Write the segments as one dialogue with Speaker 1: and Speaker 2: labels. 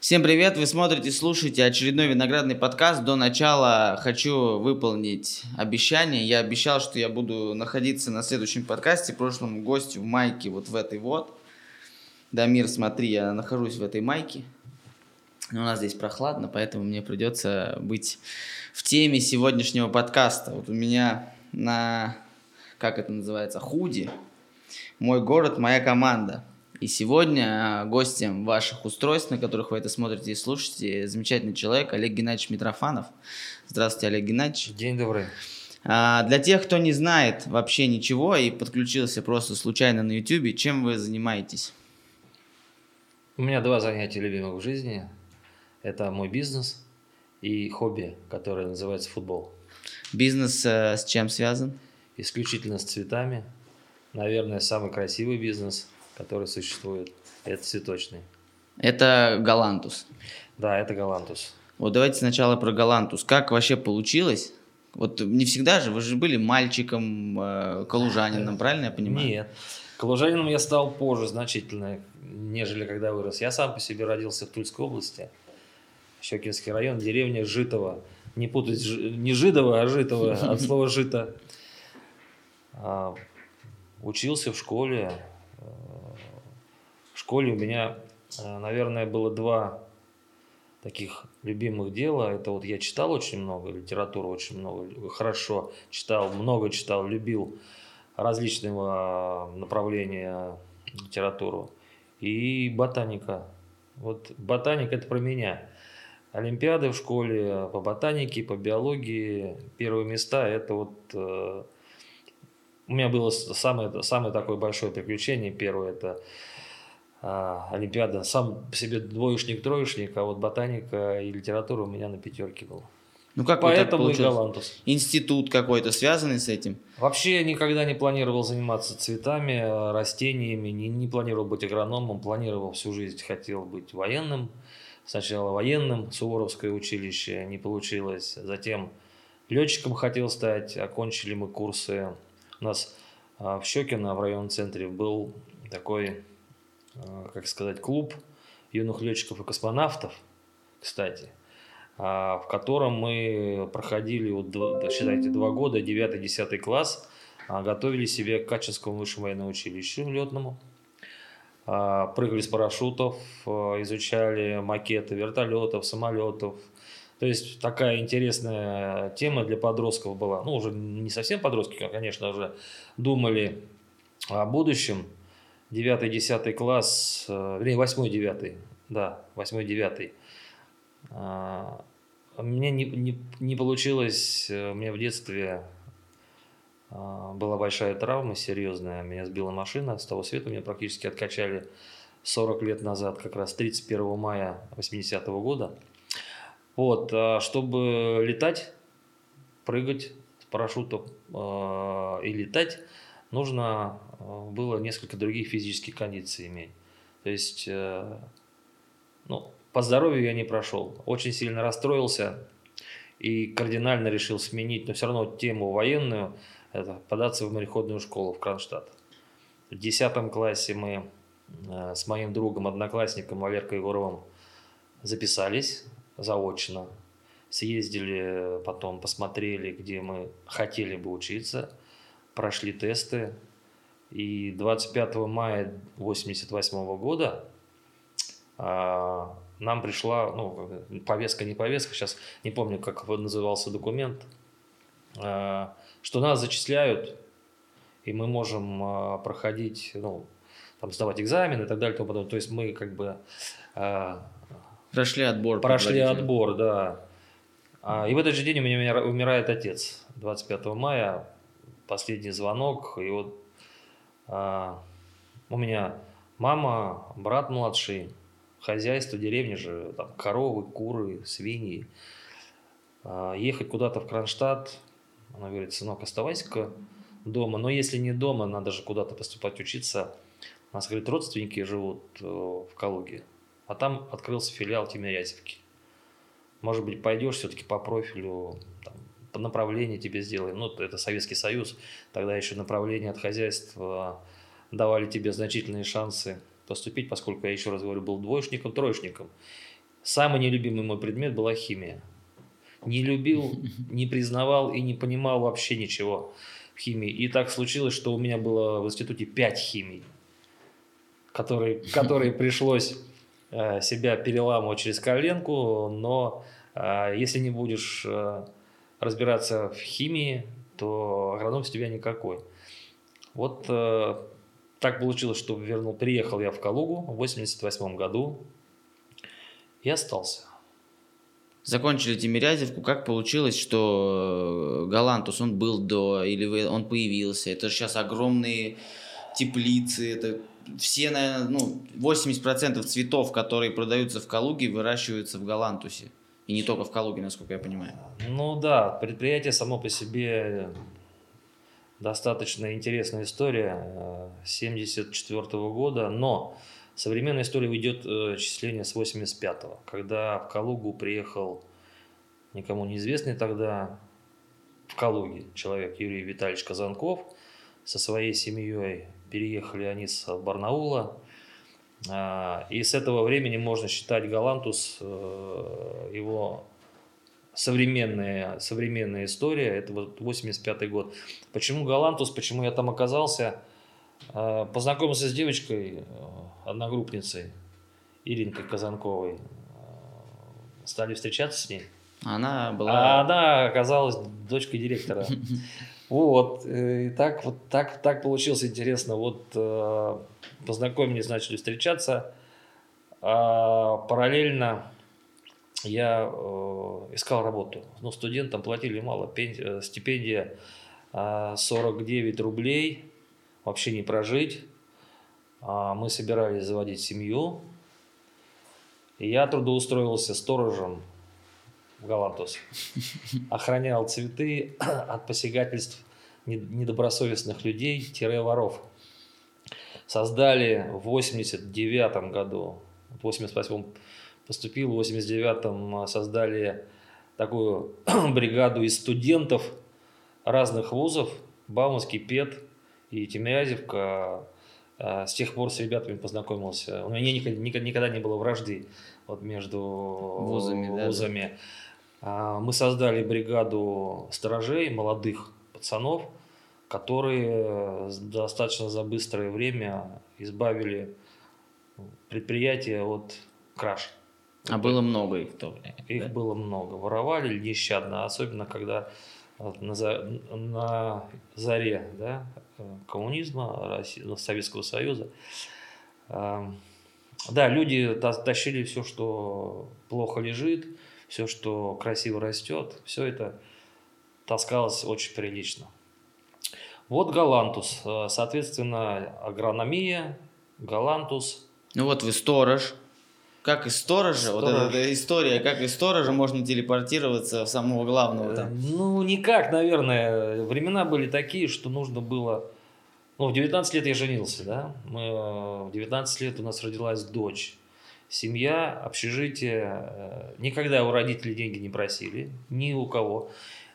Speaker 1: Всем привет! Вы смотрите, слушаете очередной виноградный подкаст. До начала хочу выполнить обещание. Я обещал, что я буду находиться на следующем подкасте. Прошлому гостю в майке вот в этой вот. Дамир, смотри, я нахожусь в этой майке. Но у нас здесь прохладно, поэтому мне придется быть в теме сегодняшнего подкаста. Вот у меня на, как это называется, худи. Мой город, моя команда. И сегодня а, гостем ваших устройств, на которых вы это смотрите и слушаете, замечательный человек Олег Геннадьевич Митрофанов. Здравствуйте, Олег Геннадьевич.
Speaker 2: День добрый.
Speaker 1: А, для тех, кто не знает вообще ничего и подключился просто случайно на YouTube, чем вы занимаетесь?
Speaker 2: У меня два занятия любимых в жизни. Это мой бизнес и хобби, которое называется футбол.
Speaker 1: Бизнес э, с чем связан?
Speaker 2: Исключительно с цветами. Наверное, самый красивый бизнес – который существует. Это цветочный.
Speaker 1: Это галантус.
Speaker 2: Да, это галантус.
Speaker 1: Вот давайте сначала про галантус. Как вообще получилось? Вот не всегда же, вы же были мальчиком, э, калужанином, правильно я понимаю?
Speaker 2: Нет. Калужанином я стал позже значительно, нежели когда вырос. Я сам по себе родился в Тульской области. Щекинский район, деревня Житова. Не путать, не Жидова, а Житова, от слова Жито. А, учился в школе, в школе у меня, э, наверное, было два таких любимых дела. Это вот я читал очень много, литературу очень много, хорошо читал, много читал, любил различного направления литературу. И ботаника. Вот ботаника это про меня. Олимпиады в школе по ботанике, по биологии. Первые места это вот... Э, у меня было самое, самое такое большое приключение. Первое это а, Олимпиада сам по себе двоечник-троечник, а вот ботаника и литература у меня на пятерке был.
Speaker 1: Ну как Поэтому и Галантус. Институт какой-то связанный с этим?
Speaker 2: Вообще никогда не планировал заниматься цветами, растениями, не, не планировал быть агрономом, планировал всю жизнь, хотел быть военным. Сначала военным, Суворовское училище, не получилось. Затем летчиком хотел стать, окончили мы курсы. У нас а, в Щекино, в районном центре, был такой Э, как сказать, клуб юных летчиков и космонавтов, кстати, а, в котором мы проходили, вот, считайте, два года, 9-10 класс, а, готовили себе к Качинскому высшему военному училищу летному, а, прыгали с парашютов, изучали макеты вертолетов, самолетов. То есть такая интересная тема для подростков была. Ну, уже не совсем подростки, конечно, уже думали о будущем – 9-10 класс, э, вернее, 8-9, да, 8-9. А, мне не, не, не получилось, э, меня в детстве а, была большая травма серьезная, меня сбила машина, с того света меня практически откачали 40 лет назад, как раз 31 мая 80 -го года. Вот, а чтобы летать, прыгать с парашютом и летать, нужно было несколько других физических кондиций иметь. То есть, э, ну, по здоровью я не прошел. Очень сильно расстроился и кардинально решил сменить, но все равно тему военную, это податься в мореходную школу в Кронштадт. В 10 классе мы э, с моим другом, одноклассником Валеркой Егоровым записались заочно. Съездили потом, посмотрели, где мы хотели бы учиться – прошли тесты. И 25 мая 1988 года а, нам пришла, ну, повестка, не повестка, сейчас не помню, как назывался документ, а, что нас зачисляют, и мы можем а, проходить, ну, там, сдавать экзамены и так далее. И тому подобное. То есть мы как бы... А,
Speaker 1: прошли отбор.
Speaker 2: Прошли отбор, да. А, и в этот же день у меня умирает отец. 25 мая последний звонок, и вот а, у меня мама, брат младший, хозяйство деревни же, там коровы, куры, свиньи. А, ехать куда-то в Кронштадт, она говорит, сынок, оставайся-ка дома, но если не дома, надо же куда-то поступать учиться. У нас, говорит, родственники живут э, в Калуге, а там открылся филиал Тимирязевки. Может быть, пойдешь все-таки по профилю, там, направление тебе сделаем. Ну, это Советский Союз, тогда еще направление от хозяйства давали тебе значительные шансы поступить, поскольку я еще раз говорю, был двоечником, троечником. Самый нелюбимый мой предмет была химия. Не любил, не признавал и не понимал вообще ничего в химии. И так случилось, что у меня было в институте пять химий, которые, которые пришлось э, себя переламывать через коленку, но э, если не будешь э, разбираться в химии, то агроном с тебя никакой. Вот так получилось, что вернул, переехал я в Калугу в 88 году и остался.
Speaker 1: Закончили Тимирязевку. Как получилось, что Галантус, он был до, или он появился? Это сейчас огромные теплицы, это все, наверное, ну, 80% цветов, которые продаются в Калуге, выращиваются в Галантусе. И не только в Калуге, насколько я понимаю.
Speaker 2: Ну да, предприятие само по себе достаточно интересная история 74 э, года, но современная история идет э, числение с 85-го, когда в Калугу приехал никому неизвестный тогда в Калуге человек Юрий Витальевич Казанков со своей семьей. Переехали они с Барнаула. А, и с этого времени можно считать Галантус э, его современная, современная история, это вот 85 год. Почему Галантус, почему я там оказался? А, познакомился с девочкой, э, одногруппницей, Иринкой Казанковой. А, стали встречаться с ней.
Speaker 1: Она была...
Speaker 2: А она оказалась дочкой директора. Вот, э, и так вот так, так получилось интересно. Вот э, познакомились, начали встречаться. А параллельно я э, искал работу. Но студентам платили мало, пен, стипендия 49 рублей, вообще не прожить. А мы собирались заводить семью. И я трудоустроился сторожем в Галантус. Охранял цветы от посягательств недобросовестных людей-воров. Создали в 89 году, в 88 поступил, в 89-м создали такую бригаду из студентов разных вузов, Бауманский, ПЕТ и Тимирязевка. С тех пор с ребятами познакомился. У меня никогда, никогда не было вражды вот между вузами. вузами. Да. Мы создали бригаду сторожей, молодых пацанов, которые достаточно за быстрое время избавили предприятие от краж.
Speaker 1: А было много их в то
Speaker 2: время? Их да? было много. Воровали нещадно, особенно когда на, на заре да, коммунизма, России, ну, Советского Союза. Да, люди тащили все, что плохо лежит, все, что красиво растет, все это таскалось очень прилично. Вот Галантус, соответственно, агрономия, Галантус.
Speaker 1: Ну вот вы сторож, как из сторожа, Сторож. вот эта, эта история, как из сторожа можно телепортироваться в самого главного там?
Speaker 2: Ну, никак, наверное. Времена были такие, что нужно было... Ну, в 19 лет я женился, да? Мы, в 19 лет у нас родилась дочь. Семья, общежитие. Э, никогда у родителей деньги не просили, ни у кого.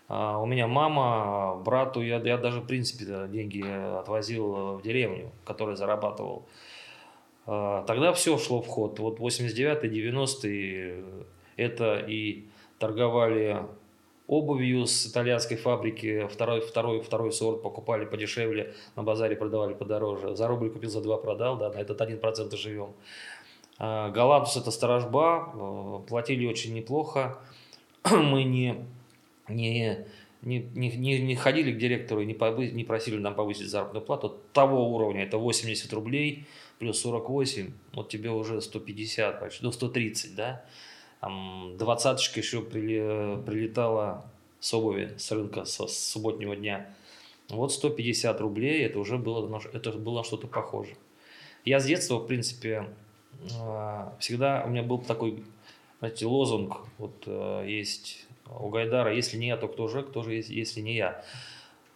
Speaker 2: А у меня мама, брату, я, я даже, в принципе, деньги отвозил в деревню, которую зарабатывал. А, тогда все шло в ход. Вот 89-й, 90-й это и торговали обувью с итальянской фабрики, второй, второй, второй сорт покупали подешевле, на базаре продавали подороже. За рубль купил, за два продал, да, на этот 1% живем. А, Галантус это сторожба, а, платили очень неплохо. Мы не, не, не, не, не ходили к директору и не, повы, не просили нам повысить заработную плату того уровня, это 80 рублей – плюс 48, вот тебе уже 150, почти, ну 130, да? Там двадцаточка еще при, прилетала с обуви, с рынка, с, с субботнего дня. Вот 150 рублей, это уже было, это было что-то похоже. Я с детства, в принципе, а, всегда у меня был такой, знаете, лозунг, вот э, есть у Гайдара, если не я, то кто же, кто же, если не я.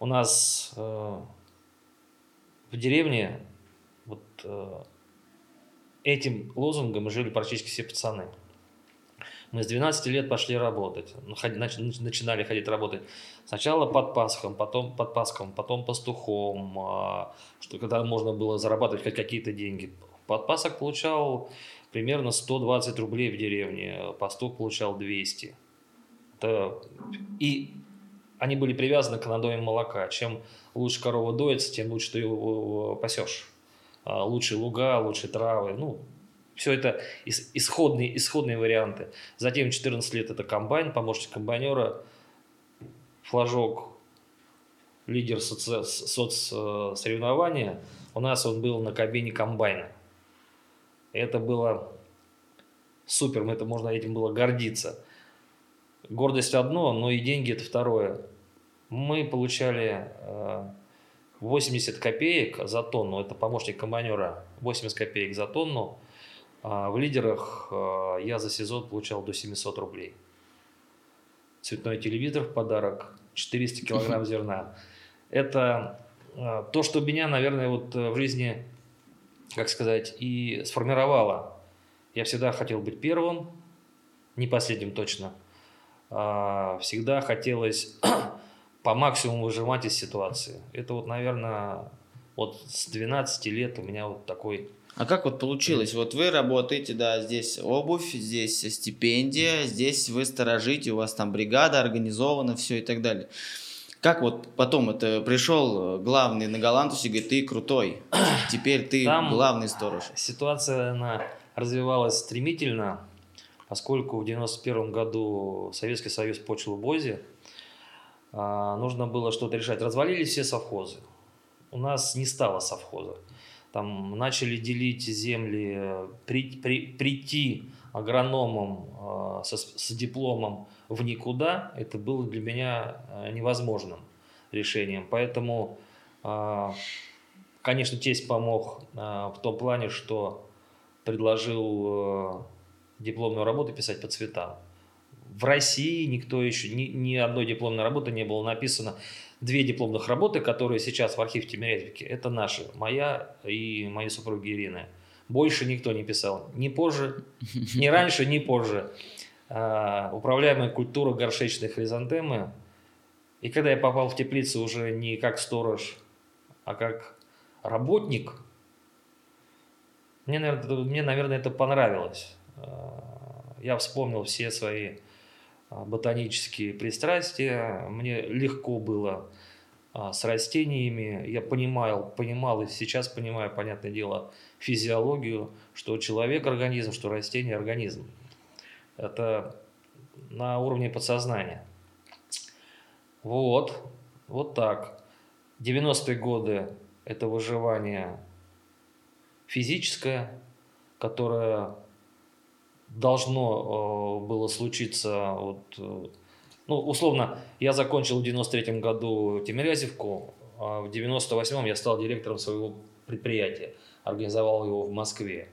Speaker 2: У нас э, в деревне вот э, этим лозунгом жили практически все пацаны. Мы с 12 лет пошли работать, ну, начинали ходить работать. Сначала под Пасхом, потом под Пасхом, потом пастухом, а, что когда можно было зарабатывать хоть какие-то деньги. Под Пасок получал примерно 120 рублей в деревне, пастух получал 200. Это... И они были привязаны к надоям молока. Чем лучше корова доится, тем лучше ты его пасешь. А, лучше луга, лучше травы. Ну, все это исходные, исходные варианты. Затем 14 лет это комбайн, помощник комбайнера, флажок, лидер соци, соцсоревнования. У нас он был на кабине комбайна. Это было супер, это можно этим было гордиться. Гордость одно, но и деньги это второе. Мы получали 80 э, копеек за тонну, это помощник комбайнера, 80 копеек за тонну – а в лидерах а, я за сезон получал до 700 рублей. Цветной телевизор в подарок, 400 килограмм зерна. Это а, то, что меня, наверное, вот э, в жизни, как сказать, и сформировало. Я всегда хотел быть первым, не последним точно. Всегда хотелось по максимуму выжимать из ситуации. Это вот, наверное, вот с 12 лет у меня вот такой
Speaker 1: а как вот получилось? Вот вы работаете, да, здесь обувь, здесь стипендия, здесь вы сторожите, у вас там бригада организована, все и так далее. Как вот потом это пришел главный на Галантусе и говорит, ты крутой, теперь ты там главный сторож.
Speaker 2: Ситуация она развивалась стремительно, поскольку в 91 году Советский Союз почел Бози, а, нужно было что-то решать. Развалились все совхозы. У нас не стало совхоза там начали делить земли, при, при, прийти агрономом э, со, с дипломом в никуда, это было для меня э, невозможным решением. Поэтому, э, конечно, тесть помог э, в том плане, что предложил дипломную работу писать по цветам. В России никто еще, ни, ни одной дипломной работы не было написано две дипломных работы, которые сейчас в архиве Тимирязевки, это наши, моя и моей супруги Ирины. Больше никто не писал. Ни позже, ни раньше, ни позже. А, управляемая культура горшечной хризантемы. И когда я попал в теплицу уже не как сторож, а как работник, мне, наверное, это понравилось. А, я вспомнил все свои ботанические пристрастия. Мне легко было а, с растениями. Я понимал, понимал и сейчас понимаю, понятное дело, физиологию, что человек организм, что растение организм. Это на уровне подсознания. Вот, вот так. 90-е годы – это выживание физическое, которое должно э, было случиться, вот, э, ну, условно, я закончил в 93 году Тимирязевку, а в 98-м я стал директором своего предприятия, организовал его в Москве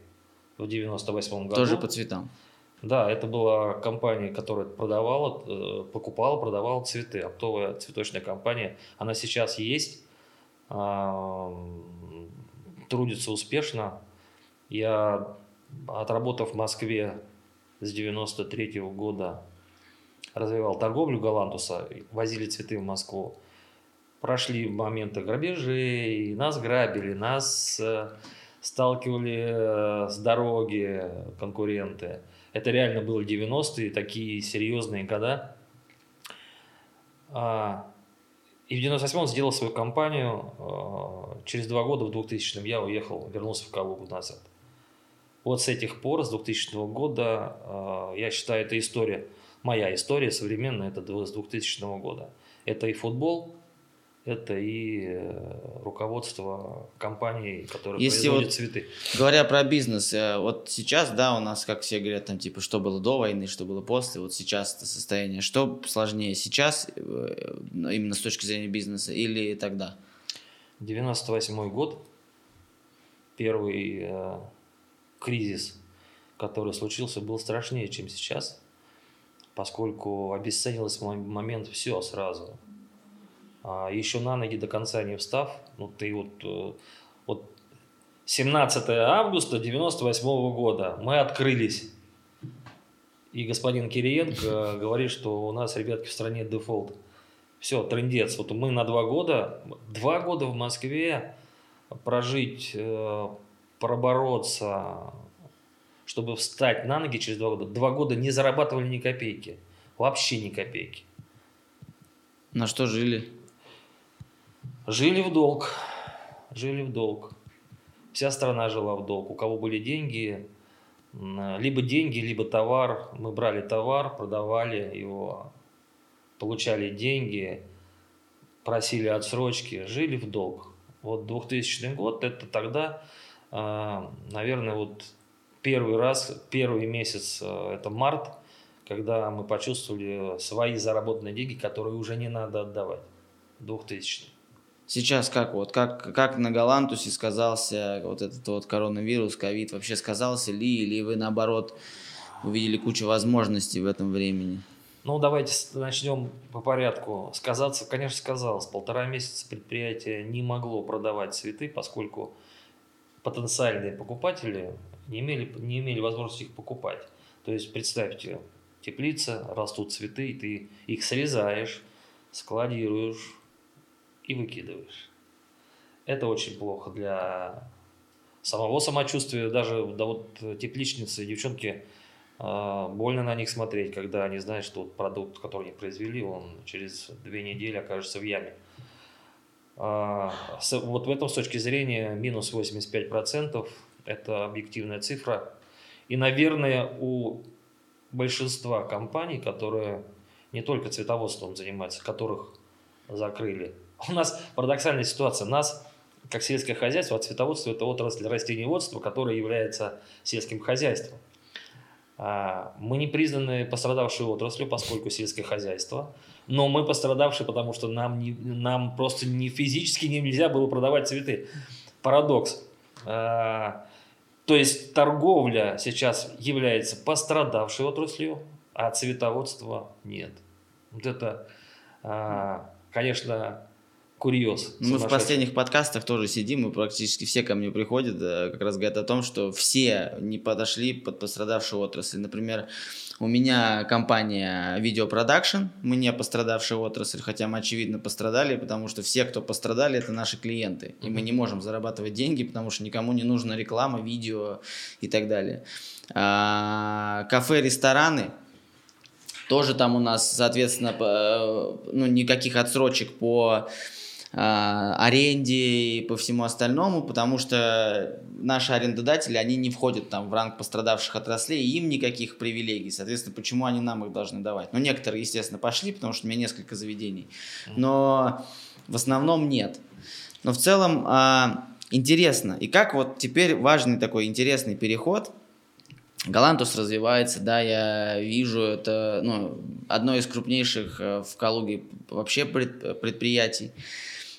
Speaker 2: в 98 году.
Speaker 1: Тоже по цветам?
Speaker 2: Да, это была компания, которая продавала, э, покупала, продавала цветы, оптовая цветочная компания. Она сейчас есть, а, трудится успешно. Я, отработав в Москве с 93 -го года развивал торговлю Галантуса, возили цветы в Москву. Прошли моменты грабежей, нас грабили, нас э, сталкивали э, с дороги конкуренты. Это реально было 90-е, такие серьезные года. А, и в 98-м сделал свою компанию. Э, через два года, в 2000-м, я уехал, вернулся в Калугу назад. Вот с этих пор, с 2000 года, э, я считаю, это история, моя история современная, это с 2000 года. Это и футбол, это и э, руководство компании, которая Если производит вот, цветы.
Speaker 1: Говоря про бизнес, э, вот сейчас, да, у нас, как все говорят, там, типа, что было до войны, что было после, вот сейчас это состояние. Что сложнее сейчас, именно с точки зрения бизнеса, или тогда?
Speaker 2: 98 год, первый кризис, который случился, был страшнее, чем сейчас, поскольку обесценилось момент все сразу. А еще на ноги до конца не встав, ну ты вот, э, вот 17 августа 98 года мы открылись. И господин Кириенко говорит, что у нас, ребятки, в стране дефолт. Все, трендец. Вот мы на два года, два года в Москве прожить, э, пробороться, чтобы встать на ноги через два года. Два года не зарабатывали ни копейки. Вообще ни копейки.
Speaker 1: На что жили?
Speaker 2: Жили в долг. Жили в долг. Вся страна жила в долг. У кого были деньги, либо деньги, либо товар. Мы брали товар, продавали его, получали деньги, просили отсрочки, жили в долг. Вот 2000 год, это тогда, наверное, вот первый раз, первый месяц, а, это март, когда мы почувствовали свои заработанные деньги, которые уже не надо отдавать. 2000
Speaker 1: Сейчас как вот, как, как на Галантусе сказался вот этот вот коронавирус, ковид, вообще сказался ли, или вы наоборот увидели кучу возможностей в этом времени?
Speaker 2: Ну, давайте начнем по порядку. Сказаться, конечно, сказалось. Полтора месяца предприятие не могло продавать цветы, поскольку потенциальные покупатели не имели, не имели возможности их покупать. То есть, представьте, теплица, растут цветы, и ты их срезаешь, складируешь, и выкидываешь. Это очень плохо для самого самочувствия, даже да вот тепличницы, девчонки, э, больно на них смотреть, когда они знают, что вот продукт, который они произвели, он через две недели окажется в яме. С, вот в этом с точки зрения минус 85% это объективная цифра. И, наверное, у большинства компаний, которые не только цветоводством занимаются, которых закрыли у нас парадоксальная ситуация. Нас, как сельское хозяйство, а цветоводство – это отрасль растениеводства, которая является сельским хозяйством. А, мы не признаны пострадавшей отраслью, поскольку сельское хозяйство, но мы пострадавшие, потому что нам, не, нам просто не физически нельзя было продавать цветы. Парадокс. А, то есть торговля сейчас является пострадавшей отраслью, а цветоводство нет. Вот это, а, конечно, курьез.
Speaker 1: Мы в последних подкастах тоже сидим, и практически все ко мне приходят, э, как раз говорят о том, что все не подошли под пострадавшую отрасль. Например, у меня компания видеопродакшн, мы не пострадавшая отрасль, хотя мы, очевидно, пострадали, потому что все, кто пострадали, это наши клиенты. И мы не можем зарабатывать деньги, потому что никому не нужна реклама, видео и так далее. А, кафе, рестораны, тоже там у нас, соответственно, э, ну, никаких отсрочек по аренде и по всему остальному, потому что наши арендодатели, они не входят там в ранг пострадавших отраслей, и им никаких привилегий. Соответственно, почему они нам их должны давать? Ну, некоторые, естественно, пошли, потому что у меня несколько заведений, но в основном нет. Но в целом а, интересно. И как вот теперь важный такой интересный переход – Галантус развивается, да, я вижу, это ну, одно из крупнейших э, в Калуге вообще предприятий.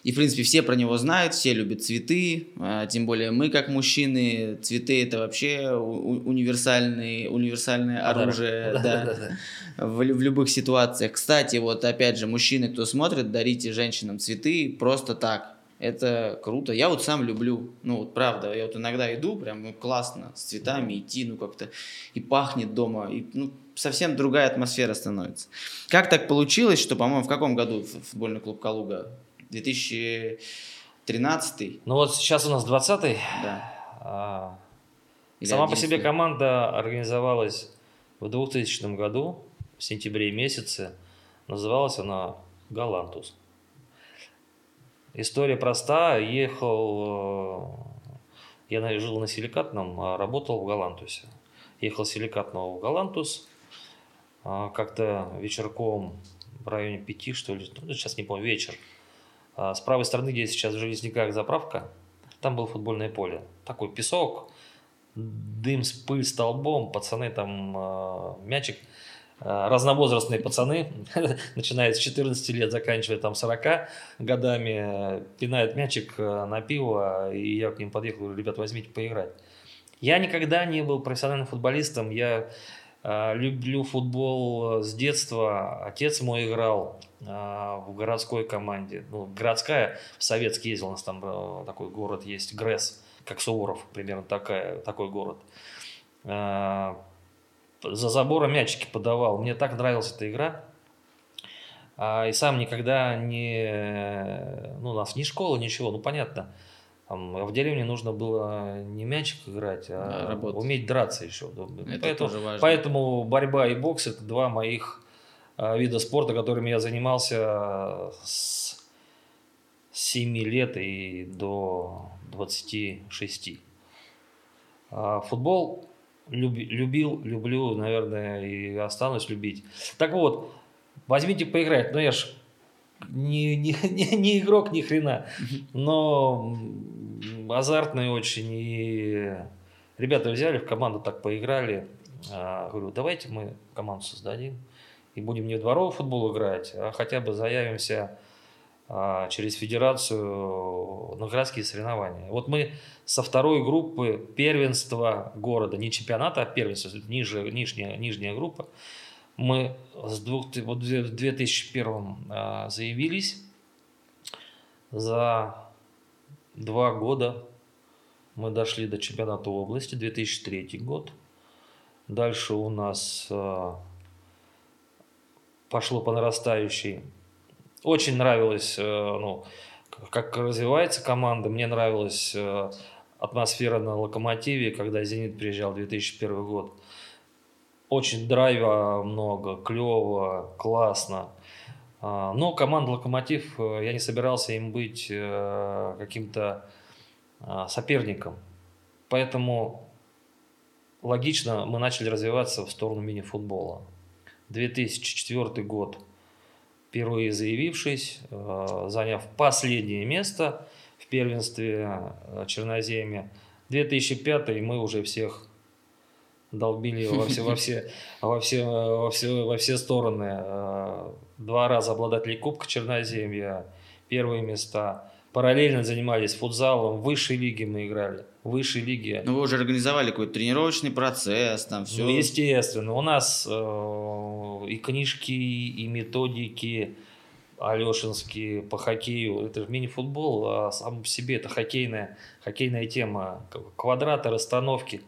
Speaker 1: И, в принципе, все про него знают, все любят цветы, а, тем более мы, как мужчины, цветы – это вообще универсальный, универсальное оружие да, в, в любых ситуациях. Кстати, вот опять же, мужчины, кто смотрит, дарите женщинам цветы просто так. Это круто. Я вот сам люблю, ну вот правда, я вот иногда иду, прям ну, классно с цветами идти, ну как-то и пахнет дома, и ну, совсем другая атмосфера становится. Как так получилось, что, по-моему, в каком году футбольный клуб Калуга 2013.
Speaker 2: Ну вот сейчас у нас 20-й.
Speaker 1: Да.
Speaker 2: А, сама по себе команда организовалась в 2000 году, в сентябре месяце. Называлась она «Галантус». История проста. Ехал... Э, я жил на Силикатном, а работал в Галантусе. Ехал с Силикатного в Галантус. А, как-то вечерком в районе пяти, что ли, ну, сейчас не помню, вечер – с правой стороны, где сейчас в Железняках заправка, там было футбольное поле. Такой песок, дым, пыль столбом, пацаны там, э, мячик, э, разновозрастные пацаны, начиная с 14 лет, заканчивая там 40 годами, пинают мячик э, на пиво, и я к ним подъехал, говорю, ребят, возьмите поиграть. Я никогда не был профессиональным футболистом, я э, люблю футбол с детства, отец мой играл, а, в городской команде. Ну, городская, в Советск ездил, у нас там э, такой город есть, Гресс, как Суворов, примерно такая, такой город. За забором мячики подавал. Мне так нравилась эта игра. А, и сам никогда не... Ну, у нас ни школа, ничего, ну, понятно. Там, в деревне нужно было не мячик играть, а да, уметь драться еще. Это поэтому, тоже важно. поэтому борьба и бокс – это два моих а, вида спорта, которыми я занимался с 7 лет и до 26. А футбол любил, люблю, наверное, и останусь любить. Так вот, возьмите поиграть. Ну, я ж не, не, не, не игрок ни хрена, но азартный очень. И ребята взяли в команду, так поиграли. А, говорю, давайте мы команду создадим и будем не в дворовый футбол играть, а хотя бы заявимся а, через федерацию на городские соревнования. Вот мы со второй группы первенства города, не чемпионата, а первенства, ниже, нижняя, нижняя группа, мы с двух, вот в 2001 а, заявились. За два года мы дошли до чемпионата области, 2003 год. Дальше у нас а, пошло по нарастающей очень нравилось, э, ну, как развивается команда. Мне нравилась э, атмосфера на «Локомотиве», когда «Зенит» приезжал 2001 год. Очень драйва много, клево, классно. А, но команда «Локомотив», э, я не собирался им быть каким-то соперником. Поэтому логично мы начали развиваться в сторону мини-футбола. 2004 год – впервые заявившись, э, заняв последнее место в первенстве э, Черноземья. 2005 мы уже всех долбили во все, во все, во все, во все, во все стороны. Э, два раза обладатели Кубка Черноземья, первые места. Параллельно занимались футзалом, в высшей лиге мы играли, в высшей лиге.
Speaker 1: Ну, вы уже организовали какой-то тренировочный процесс, там все.
Speaker 2: Ну, естественно, у нас э, и книжки, и методики алешинские по хоккею, это же мини-футбол, а сам по себе это хоккейная, хоккейная тема, квадраты, расстановки.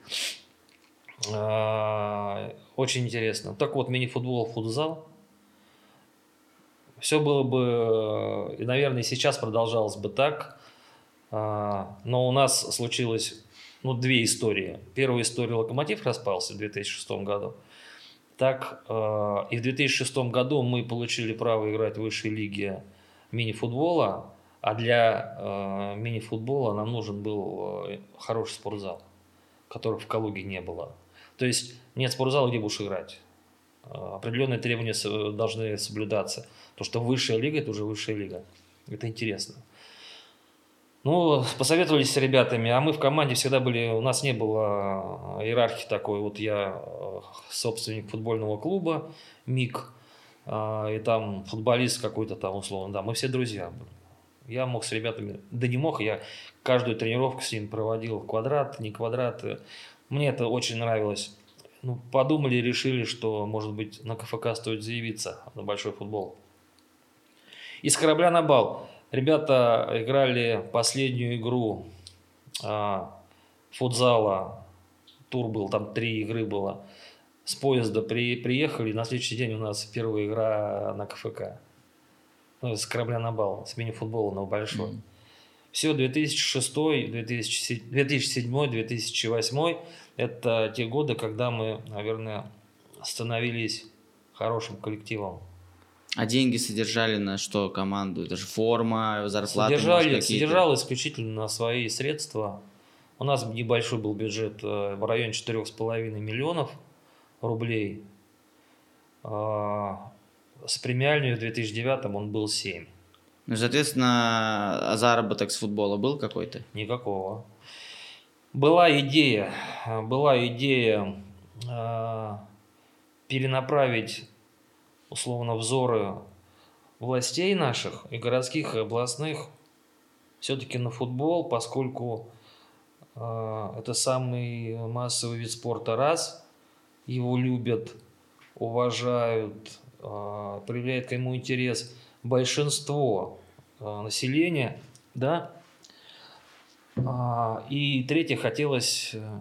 Speaker 2: Э, очень интересно. Так вот, мини-футбол, футзал – все было бы, э, и, наверное, сейчас продолжалось бы так. А, но у нас случилось ну, две истории. Первая история «Локомотив» распался в 2006 году. Так, э, и в 2006 году мы получили право играть в высшей лиге мини-футбола, а для э, мини-футбола нам нужен был хороший спортзал, которого в Калуге не было. То есть нет спортзала, где будешь играть. Определенные требования должны соблюдаться. То, что высшая лига – это уже высшая лига. Это интересно. Ну, посоветовались с ребятами, а мы в команде всегда были, у нас не было иерархии такой. Вот я э, собственник футбольного клуба МИК, а, и там футболист какой-то там условно, да, мы все друзья были. Я мог с ребятами, да не мог, я каждую тренировку с ним проводил, квадрат, не квадрат. Мне это очень нравилось. Ну, подумали, решили, что, может быть, на КФК стоит заявиться на большой футбол. Из корабля на бал. Ребята играли последнюю игру а, футзала. Тур был, там три игры было. С поезда при, приехали, на следующий день у нас первая игра на КФК. Ну, с корабля на бал, с мини-футбола на большой. Mm-hmm. Все, 2006, 2007, 2007, 2008 – это те годы, когда мы, наверное, становились хорошим коллективом.
Speaker 1: А деньги содержали на что команду? Это же форма, зарплата?
Speaker 2: Содержали, содержал исключительно на свои средства. У нас небольшой был бюджет э, в районе 4,5 миллионов рублей. А, с премиальной в 2009 он был 7.
Speaker 1: Ну, соответственно, а заработок с футбола был какой-то?
Speaker 2: Никакого. Была идея, была идея э, перенаправить условно взоры властей наших и городских и областных все-таки на футбол, поскольку э, это самый массовый вид спорта раз, его любят, уважают, э, проявляет к нему интерес большинство э, населения, да. А, и третье, хотелось э,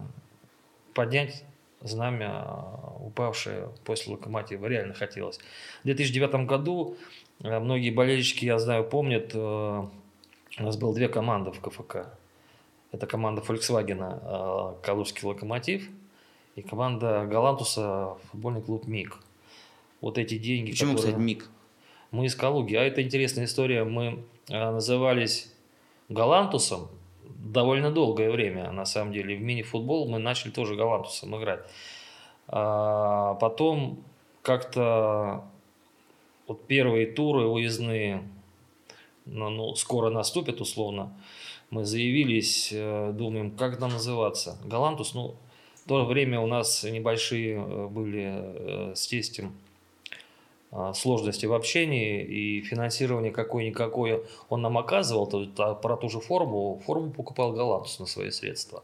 Speaker 2: поднять знамя, упавшее после «Локомотива». Реально хотелось. В 2009 году многие болельщики, я знаю, помнят, у нас было две команды в КФК. Это команда Volkswagen «Калужский локомотив» и команда Галантуса футбольный клуб МИГ. Вот эти деньги,
Speaker 1: Почему, которые... кстати, МИГ?
Speaker 2: Мы из Калуги. А это интересная история. Мы назывались Галантусом довольно долгое время, на самом деле. В мини-футбол мы начали тоже Галантусом играть. А потом как-то вот первые туры уездные, ну, ну, скоро наступят условно, мы заявились, э, думаем, как нам называться. Галантус, ну, в то время у нас небольшие э, были э, с тестем а, сложности в общении и финансирование какое-никакое он нам оказывал, то есть а, про ту же форму, форму покупал Галантус на свои средства.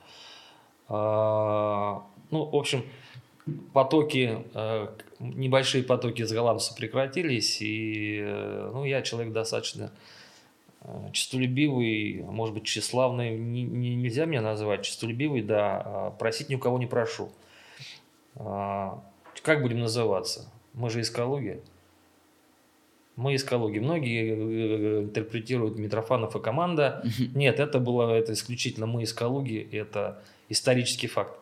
Speaker 2: А, ну, в общем, потоки, небольшие потоки с Галантуса прекратились, и ну, я человек достаточно честолюбивый, может быть, тщеславный, не, нельзя меня называть честолюбивый, да, просить ни у кого не прошу. Как будем называться? Мы же из Калуги. Мы из Калуги. Многие э, интерпретируют Митрофанов и команда. Нет, это было это исключительно мы из Калуги. Это исторический факт.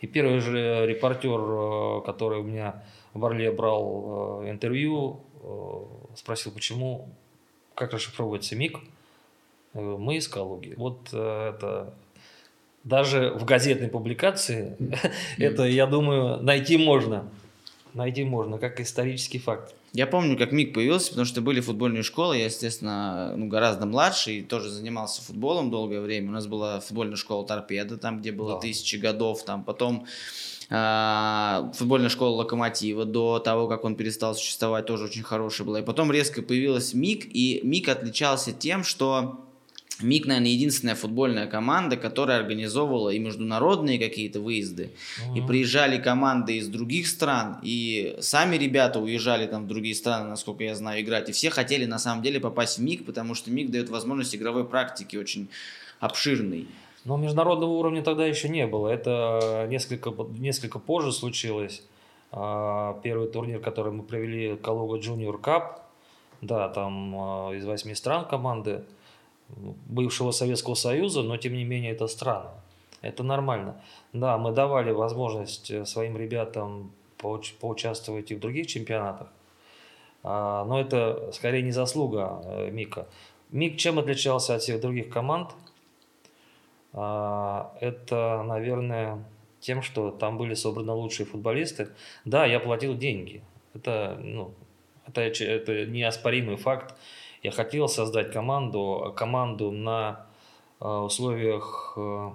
Speaker 2: И первый же репортер, э, который у меня в Орле брал э, интервью, спросил, почему, как расшифровывается МИГ. Мы из Калуги. Вот это даже в газетной публикации это, я думаю, найти можно. Найти можно, как исторический факт.
Speaker 1: Я помню, как МИГ появился, потому что были футбольные школы. Я, естественно, ну, гораздо младше и тоже занимался футболом долгое время. У нас была футбольная школа «Торпеда», там, где было да. тысячи годов. Там потом э, футбольная школа «Локомотива» до того, как он перестал существовать, тоже очень хорошая была. И потом резко появилась МИГ, и МИГ отличался тем, что МИК, наверное, единственная футбольная команда, которая организовывала и международные какие-то выезды. Uh-huh. И приезжали команды из других стран, и сами ребята уезжали там в другие страны, насколько я знаю, играть. И все хотели на самом деле попасть в МИК, потому что МИК дает возможность игровой практики очень обширной.
Speaker 2: Но международного уровня тогда еще не было. Это несколько, несколько позже случилось. А, первый турнир, который мы провели, Калуга Junior Cup, да, там а, из восьми стран команды бывшего Советского Союза, но тем не менее это страны. Это нормально. Да, мы давали возможность э, своим ребятам поуч- поучаствовать и в других чемпионатах, а, но это скорее не заслуга э, Мика. Мик чем отличался от всех других команд? А, это, наверное, тем, что там были собраны лучшие футболисты. Да, я платил деньги. Это, ну, это, это неоспоримый факт. Я хотел создать команду, команду на э, условиях э,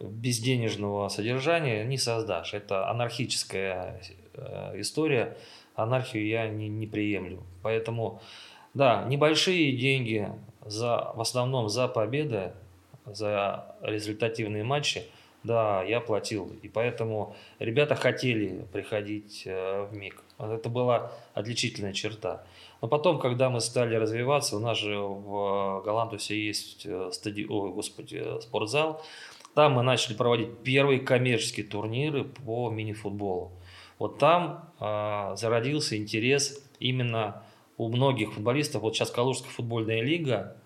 Speaker 2: безденежного содержания не создашь. Это анархическая э, история. Анархию я не, не приемлю. Поэтому, да, небольшие деньги за, в основном за победы, за результативные матчи, да, я платил. И поэтому ребята хотели приходить в МИГ. Это была отличительная черта. Но потом, когда мы стали развиваться, у нас же в Голландусе есть э, стадион, ой, господи, спортзал. Там мы начали проводить первые коммерческие турниры по мини-футболу. Вот там э, зародился интерес именно у многих футболистов. Вот сейчас Калужская футбольная лига.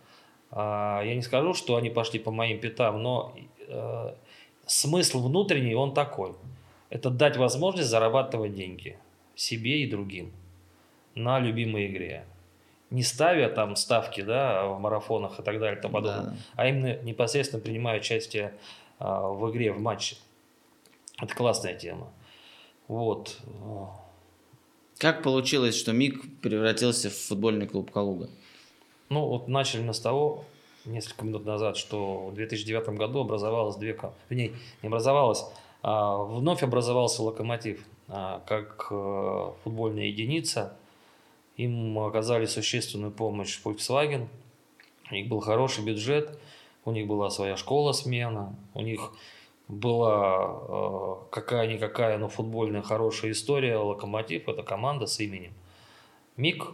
Speaker 2: Э, я не скажу, что они пошли по моим пятам, но э, смысл внутренний он такой. Это дать возможность зарабатывать деньги себе и другим на любимой игре. Не ставя там ставки да, в марафонах и так далее, и тому подобное, да. а именно непосредственно принимая участие а, в игре, в матче. Это классная тема. Вот.
Speaker 1: Как получилось, что МИГ превратился в футбольный клуб Калуга?
Speaker 2: Ну, вот начали мы с того, несколько минут назад, что в 2009 году образовалось две... Вернее, не образовалось, а вновь образовался «Локомотив» а, как э, футбольная единица – им оказали существенную помощь Volkswagen. У них был хороший бюджет, у них была своя школа смена, у них была э, какая-никакая, но футбольная хорошая история. Локомотив – это команда с именем. МИК,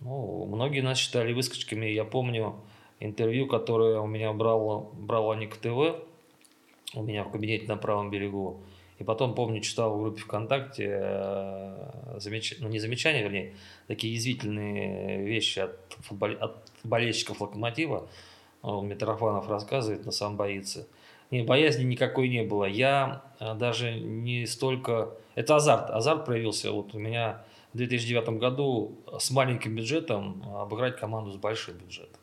Speaker 2: ну, многие нас считали выскочками. Я помню интервью, которое у меня брал, брала Ник ТВ. у меня в кабинете на правом берегу. И потом, помню, читал в группе ВКонтакте, э, замеч... ну не замечания, вернее, такие язвительные вещи от, футбол... от болельщиков Локомотива. Митрофанов рассказывает, но сам боится. Не, боязни никакой не было. Я э, даже не столько... Это азарт. Азарт проявился вот у меня в 2009 году с маленьким бюджетом обыграть команду с большим бюджетом.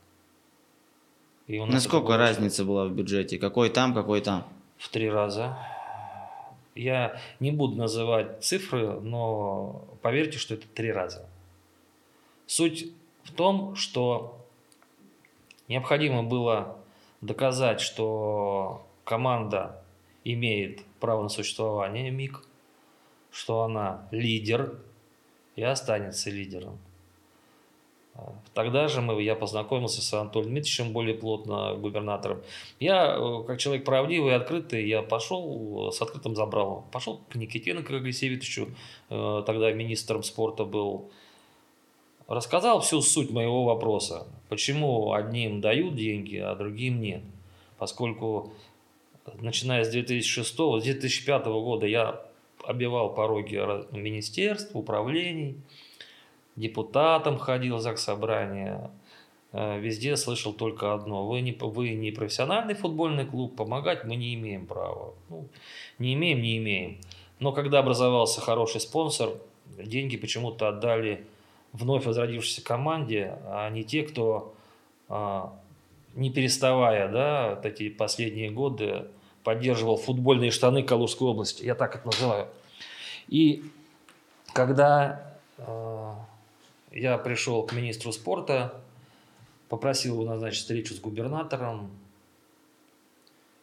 Speaker 1: И у нас Насколько разница была в бюджете? Какой там, какой там?
Speaker 2: В три раза. Я не буду называть цифры, но поверьте, что это три раза. Суть в том, что необходимо было доказать, что команда имеет право на существование МИГ, что она лидер и останется лидером. Тогда же мы, я познакомился с Анатолием Дмитриевичем, более плотно губернатором. Я, э, как человек правдивый открытый, я пошел с открытым забралом. Пошел к Никитенко Григорьевичу, э, тогда министром спорта был. Рассказал всю суть моего вопроса. Почему одним дают деньги, а другим нет. Поскольку, начиная с 2006 с 2005 года я обивал пороги министерств, управлений – депутатом ходил в заксобрание, э, везде слышал только одно. Вы не, вы не профессиональный футбольный клуб, помогать мы не имеем права. Ну, не имеем, не имеем. Но когда образовался хороший спонсор, деньги почему-то отдали вновь возродившейся команде, а не те, кто, а, не переставая, да, эти последние годы поддерживал футбольные штаны Калужской области. Я так это называю. И когда а, я пришел к министру спорта, попросил его назначить встречу с губернатором.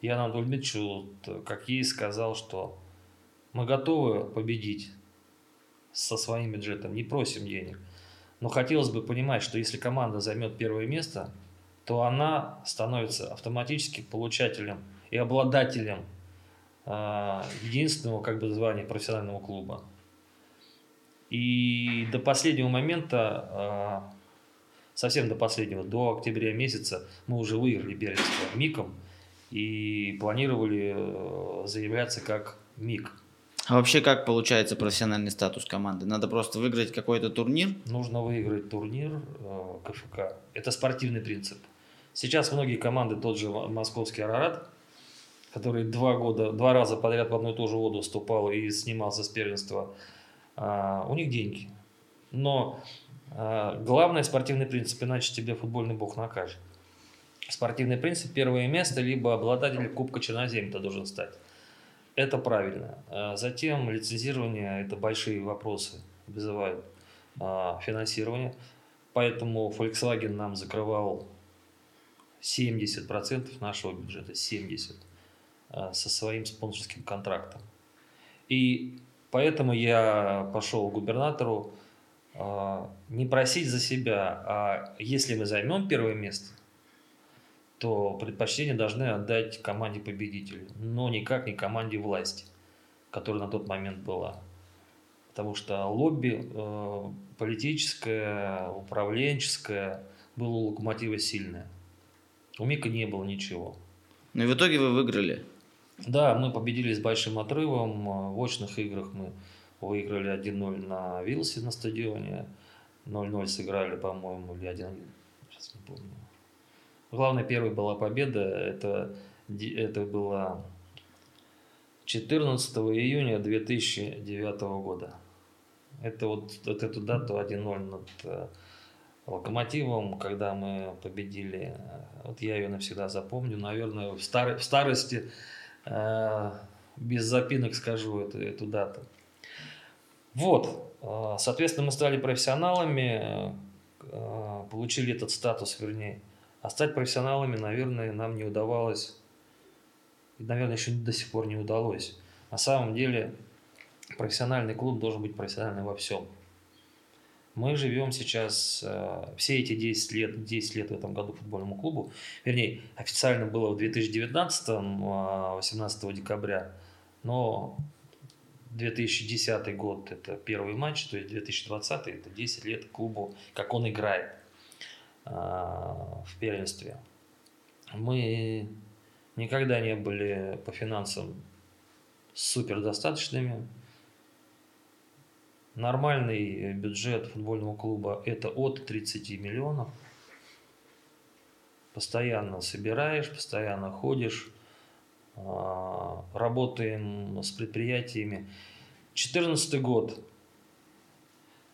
Speaker 2: Я Анатолию Дмитриевичу, как ей, сказал, что мы готовы победить со своим бюджетом, не просим денег. Но хотелось бы понимать, что если команда займет первое место, то она становится автоматически получателем и обладателем э, единственного как бы звания профессионального клуба. И до последнего момента, а, совсем до последнего, до октября месяца, мы уже выиграли первенство МИКом и планировали э, заявляться как МИК.
Speaker 1: А вообще как получается профессиональный статус команды? Надо просто выиграть какой-то турнир?
Speaker 2: Нужно выиграть турнир э, КФК. Это спортивный принцип. Сейчас многие команды, тот же московский Арарат, который два года, два раза подряд в одну и ту же воду вступал и снимался с первенства а, у них деньги. Но а, главное спортивный принцип, иначе тебе футбольный бог накажет. Спортивный принцип, первое место, либо обладатель Кубка Черноземья ты должен стать. Это правильно. А затем лицензирование, это большие вопросы, вызывают финансирование. Поэтому Volkswagen нам закрывал 70% нашего бюджета, 70% со своим спонсорским контрактом. И Поэтому я пошел к губернатору э, не просить за себя, а если мы займем первое место, то предпочтение должны отдать команде победителю, но никак не команде власти, которая на тот момент была. Потому что лобби э, политическое, управленческое было у локомотива сильное. У Мика не было ничего.
Speaker 1: Но в итоге вы выиграли.
Speaker 2: Да, мы победили с большим отрывом. В очных играх мы выиграли 1-0 на Вилсе на стадионе. 0-0 сыграли, по-моему, или 1-1. Сейчас не помню. Главная первая была победа. Это, это было 14 июня 2009 года. Это вот, вот эту дату 1-0 над э, Локомотивом, когда мы победили. Вот я ее навсегда запомню. Наверное, в, стар, в старости Э, без запинок скажу эту, эту дату. Вот, э, соответственно, мы стали профессионалами, э, получили этот статус, вернее. А стать профессионалами, наверное, нам не удавалось, и, наверное, еще до сих пор не удалось. На самом деле, профессиональный клуб должен быть профессиональным во всем. Мы живем сейчас э, все эти 10 лет, 10 лет в этом году футбольному клубу. Вернее, официально было в 2019, 18 э, декабря, но 2010 год это первый матч, то есть 2020 это 10 лет клубу, как он играет э, в первенстве. Мы никогда не были по финансам супер достаточными. Нормальный бюджет футбольного клуба – это от 30 миллионов. Постоянно собираешь, постоянно ходишь, а, работаем с предприятиями. 2014 год –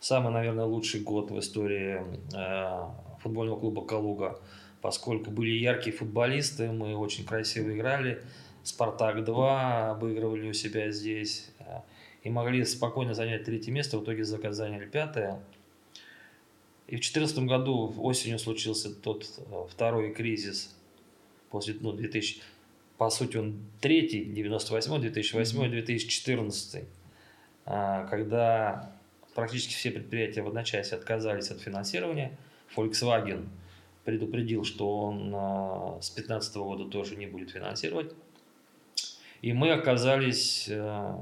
Speaker 2: самый, наверное, лучший год в истории а, футбольного клуба «Калуга», поскольку были яркие футболисты, мы очень красиво играли. «Спартак-2» обыгрывали у себя здесь и могли спокойно занять третье место, в итоге заняли пятое. И в 2014 году осенью случился тот второй кризис после ну, 2000 по сути, он третий, 98 2008 2014 когда практически все предприятия в одночасье отказались от финансирования. Volkswagen предупредил, что он а, с 2015 года тоже не будет финансировать. И мы оказались, э,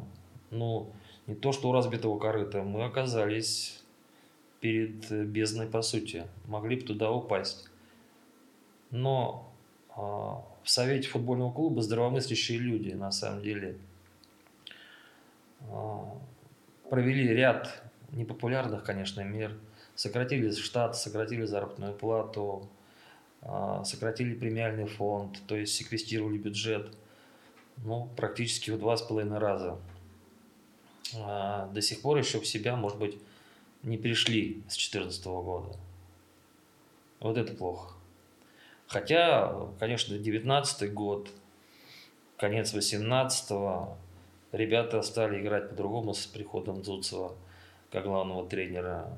Speaker 2: ну, не то что у разбитого корыта, мы оказались перед бездной по сути. Могли бы туда упасть. Но а, в совете футбольного клуба здравомыслящие люди, на самом деле, а, провели ряд непопулярных, конечно, мер. Сократили штат, сократили заработную плату, а, сократили премиальный фонд, то есть секвестировали бюджет ну, практически в два с половиной раза. А, до сих пор еще в себя, может быть, не пришли с 2014 года. Вот это плохо. Хотя, конечно, 19 год, конец 18-го, ребята стали играть по-другому с приходом Дзуцева как главного тренера.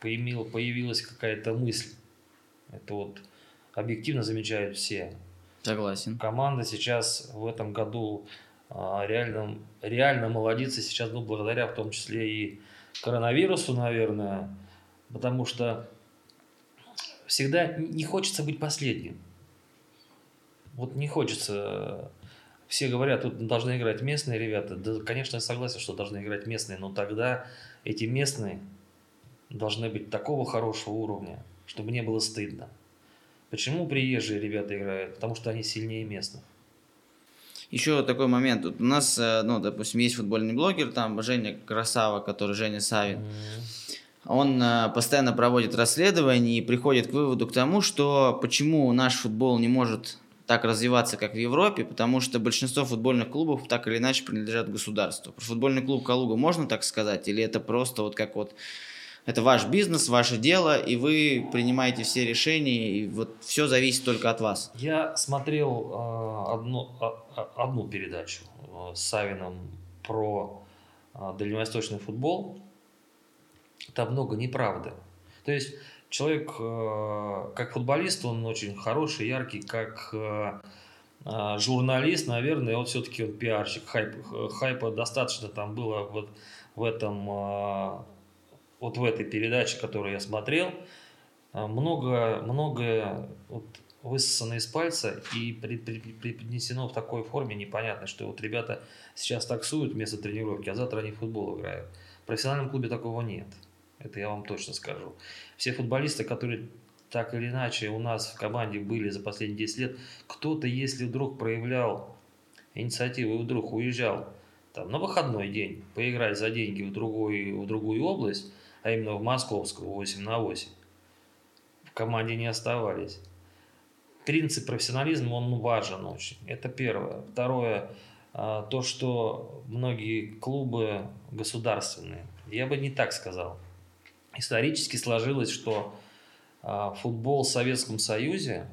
Speaker 2: Появил, появилась какая-то мысль. Это вот объективно замечают все.
Speaker 1: Согласен.
Speaker 2: Команда сейчас в этом году а, реально, реально молодится сейчас, ну, благодаря в том числе и коронавирусу, наверное, потому что всегда не хочется быть последним. Вот не хочется. Все говорят, тут должны играть местные ребята. Да, конечно, я согласен, что должны играть местные, но тогда эти местные должны быть такого хорошего уровня, чтобы не было стыдно. Почему приезжие ребята играют? Потому что они сильнее местных.
Speaker 1: Еще такой момент. Вот у нас, э, ну, допустим, есть футбольный блогер, там Женя Красава, который Женя Савин. Mm-hmm он э, постоянно проводит расследования и приходит к выводу к тому, что почему наш футбол не может так развиваться, как в Европе, потому что большинство футбольных клубов так или иначе принадлежат государству. Про футбольный клуб Калуга можно так сказать, или это просто вот как вот это ваш бизнес, ваше дело, и вы принимаете все решения, и вот все зависит только от вас.
Speaker 2: Я смотрел э, одну, э, одну передачу э, с Савином про э, дальневосточный футбол, там много неправды. То есть человек, э, как футболист, он очень хороший, яркий, как э, э, журналист, наверное, он все-таки он пиарщик, хайп, хайпа достаточно там было вот в этом, вот в этой передаче, которую я смотрел, много, многое вот высосано из пальца и преподнесено в такой форме непонятно, что вот ребята сейчас таксуют вместо тренировки, а завтра они в футбол играют. В профессиональном клубе такого нет. Это я вам точно скажу. Все футболисты, которые так или иначе у нас в команде были за последние 10 лет, кто-то, если вдруг проявлял инициативу и вдруг уезжал там, на выходной день поиграть за деньги в другую, в другую область, а именно в московскую 8 на 8, в команде не оставались. Принцип профессионализма, он важен очень. Это первое. Второе, а, то, что многие клубы государственные, я бы не так сказал – исторически сложилось, что а, футбол в Советском Союзе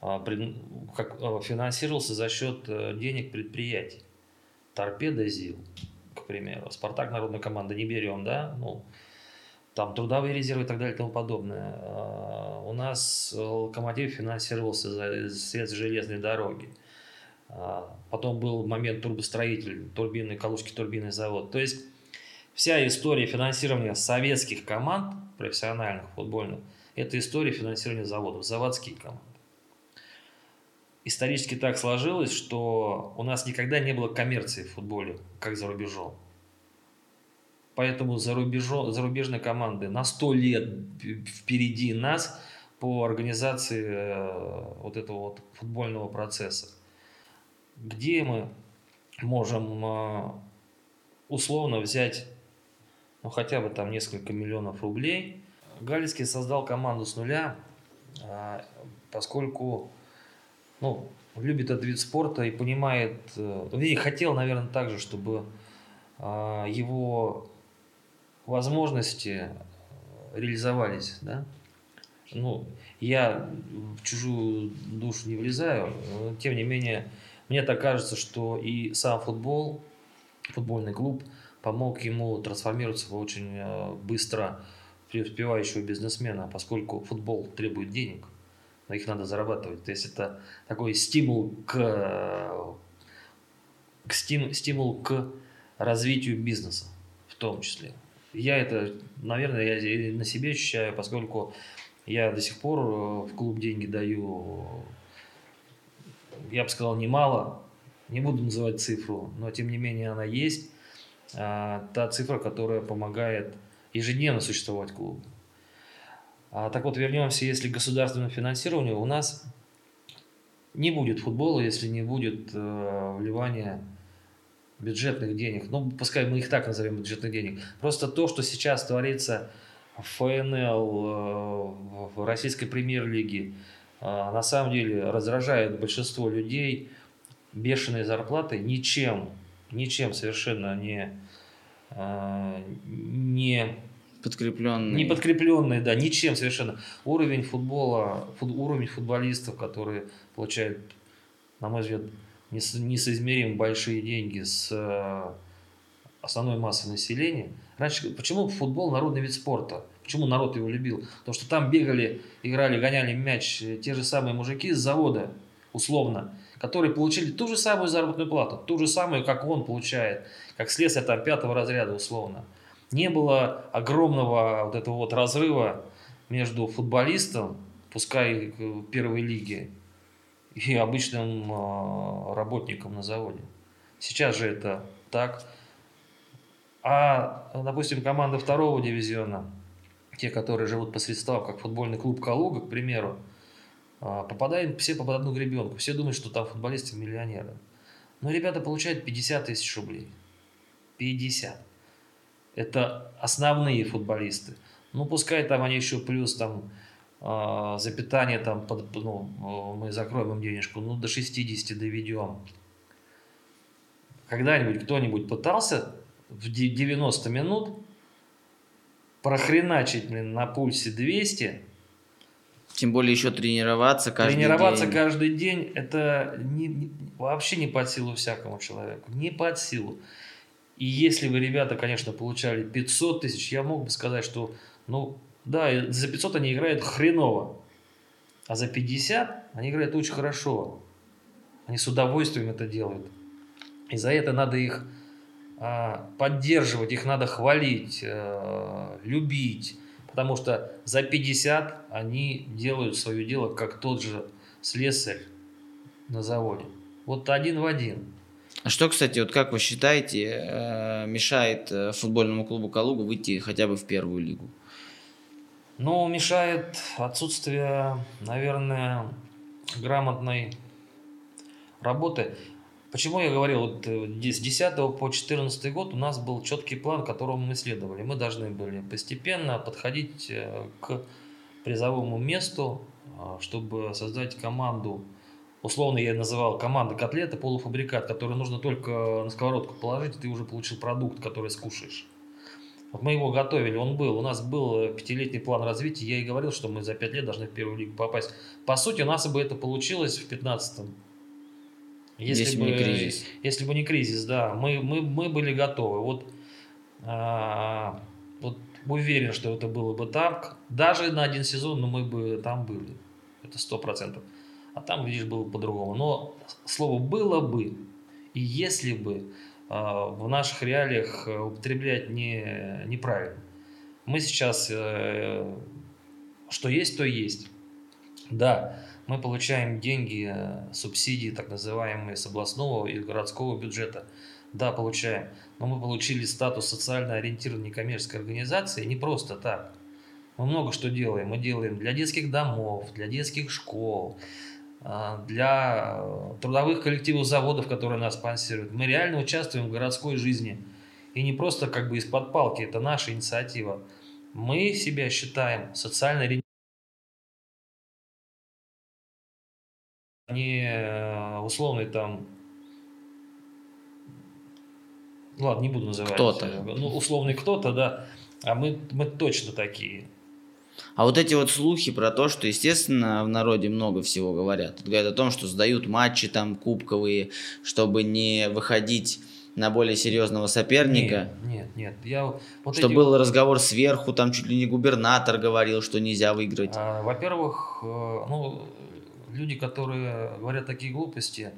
Speaker 2: а, финансировался за счет э, денег предприятий. Торпеда ЗИЛ, к примеру. Спартак, народная команда, не берем, да? Ну, там трудовые резервы и так далее и тому подобное. У нас локомотив финансировался за средств железной дороги. Потом был момент турбостроитель, турбинный, Калужский турбинный завод. То есть Вся история финансирования советских команд, профессиональных, футбольных, это история финансирования заводов, заводские команды. Исторически так сложилось, что у нас никогда не было коммерции в футболе, как за рубежом. Поэтому за рубежом, зарубежные команды на 100 лет впереди нас по организации э, вот этого вот футбольного процесса. Где мы можем э, условно взять ну, хотя бы там несколько миллионов рублей. Галицкий создал команду с нуля, э, поскольку ну, любит этот вид спорта и понимает, и хотел, наверное, также, чтобы его возможности реализовались, да, ну, я в чужую душу не влезаю, тем не менее, мне так кажется, что и сам футбол, футбольный клуб помог ему трансформироваться в очень э, быстро преуспевающего бизнесмена, поскольку футбол требует денег, но их надо зарабатывать. То есть это такой стимул к, к стим, стимул к развитию бизнеса в том числе. Я это, наверное, я на себе ощущаю, поскольку я до сих пор э, в клуб деньги даю, я бы сказал, немало. Не буду называть цифру, но тем не менее она есть. А, та цифра, которая помогает ежедневно существовать клубу. А, так вот, вернемся, если государственное финансирование, у нас не будет футбола, если не будет э, вливания бюджетных денег. Ну, пускай мы их так назовем бюджетных денег. Просто то, что сейчас творится ФНЛ, э, в российской премьер-лиге, э, на самом деле раздражает большинство людей бешеные зарплаты ничем, ничем совершенно не, э, не
Speaker 1: подкрепленные.
Speaker 2: Не подкрепленные, да, ничем совершенно. Уровень футбола, фут, уровень футболистов, которые получают, на мой взгляд, несоизмеримо большие деньги с основной массой населения. Раньше, почему футбол народный вид спорта? Почему народ его любил? Потому что там бегали, играли, гоняли мяч те же самые мужики с завода, условно, которые получили ту же самую заработную плату, ту же самую, как он получает, как слесарь там пятого разряда, условно. Не было огромного вот этого вот разрыва между футболистом, пускай в первой лиге, и обычным а, работником на заводе. Сейчас же это так. А, допустим, команда второго дивизиона – те, которые живут по средствам, как футбольный клуб Калуга, к примеру, а, попадают все под одну гребенку. Все думают, что там футболисты миллионеры. Но ребята получают 50 тысяч рублей. 50. Это основные футболисты. Ну, пускай там они еще плюс там э, за питание там, под, ну, мы закроем им денежку, ну, до 60 доведем. Когда-нибудь кто-нибудь пытался в 90 минут прохреначить, блин, на пульсе 200.
Speaker 1: Тем более еще тренироваться
Speaker 2: каждый тренироваться день. Тренироваться каждый день, это не, не, вообще не под силу всякому человеку. Не под силу. И если вы, ребята, конечно, получали 500 тысяч, я мог бы сказать, что, ну, да, за 500 они играют хреново. А за 50 они играют очень хорошо. Они с удовольствием это делают. И за это надо их а, поддерживать, их надо хвалить, э, любить, потому что за 50 они делают свое дело, как тот же слесарь на заводе. Вот один в один.
Speaker 1: А что, кстати, вот как вы считаете, э, мешает э, футбольному клубу Калуга выйти хотя бы в первую лигу?
Speaker 2: Ну, мешает отсутствие, наверное, грамотной работы. Почему я говорил, вот э, с 10 по 14 год у нас был четкий план, которому мы следовали. Мы должны были постепенно подходить к призовому месту, чтобы создать команду, условно я называл команда котлета, полуфабрикат, который нужно только на сковородку положить, и ты уже получил продукт, который скушаешь. Вот мы его готовили, он был. У нас был пятилетний план развития. Я и говорил, что мы за пять лет должны в первую лигу попасть. По сути, у нас бы это получилось в 15 если, если бы не кризис. Если бы не кризис, да. Мы, мы, мы были готовы. Вот, а, вот уверен, что это было бы так. Даже на один сезон, но мы бы там были. Это сто процентов. А там, видишь, было по-другому. Но слово «было бы» и «если бы» а, в наших реалиях употреблять не, неправильно. Мы сейчас, э, что есть, то есть. Да, мы получаем деньги, э, субсидии, так называемые, с областного и городского бюджета. Да, получаем. Но мы получили статус социально ориентированной некоммерческой организации не просто так. Мы много что делаем. Мы делаем для детских домов, для детских школ, для трудовых коллективов заводов, которые нас спонсируют. Мы реально участвуем в городской жизни. И не просто как бы из-под палки, это наша инициатива. Мы себя считаем социально не э, условный там ладно, не буду называть.
Speaker 1: Кто-то.
Speaker 2: Ну, условный кто-то, да. А мы, мы точно такие.
Speaker 1: А вот эти вот слухи про то, что, естественно, в народе много всего говорят. Говорят о том, что сдают матчи там кубковые, чтобы не выходить на более серьезного соперника.
Speaker 2: Нет, нет, нет. Я,
Speaker 1: вот что эти... был разговор сверху, там чуть ли не губернатор говорил, что нельзя выиграть.
Speaker 2: А, во-первых, э, ну, люди, которые говорят такие глупости,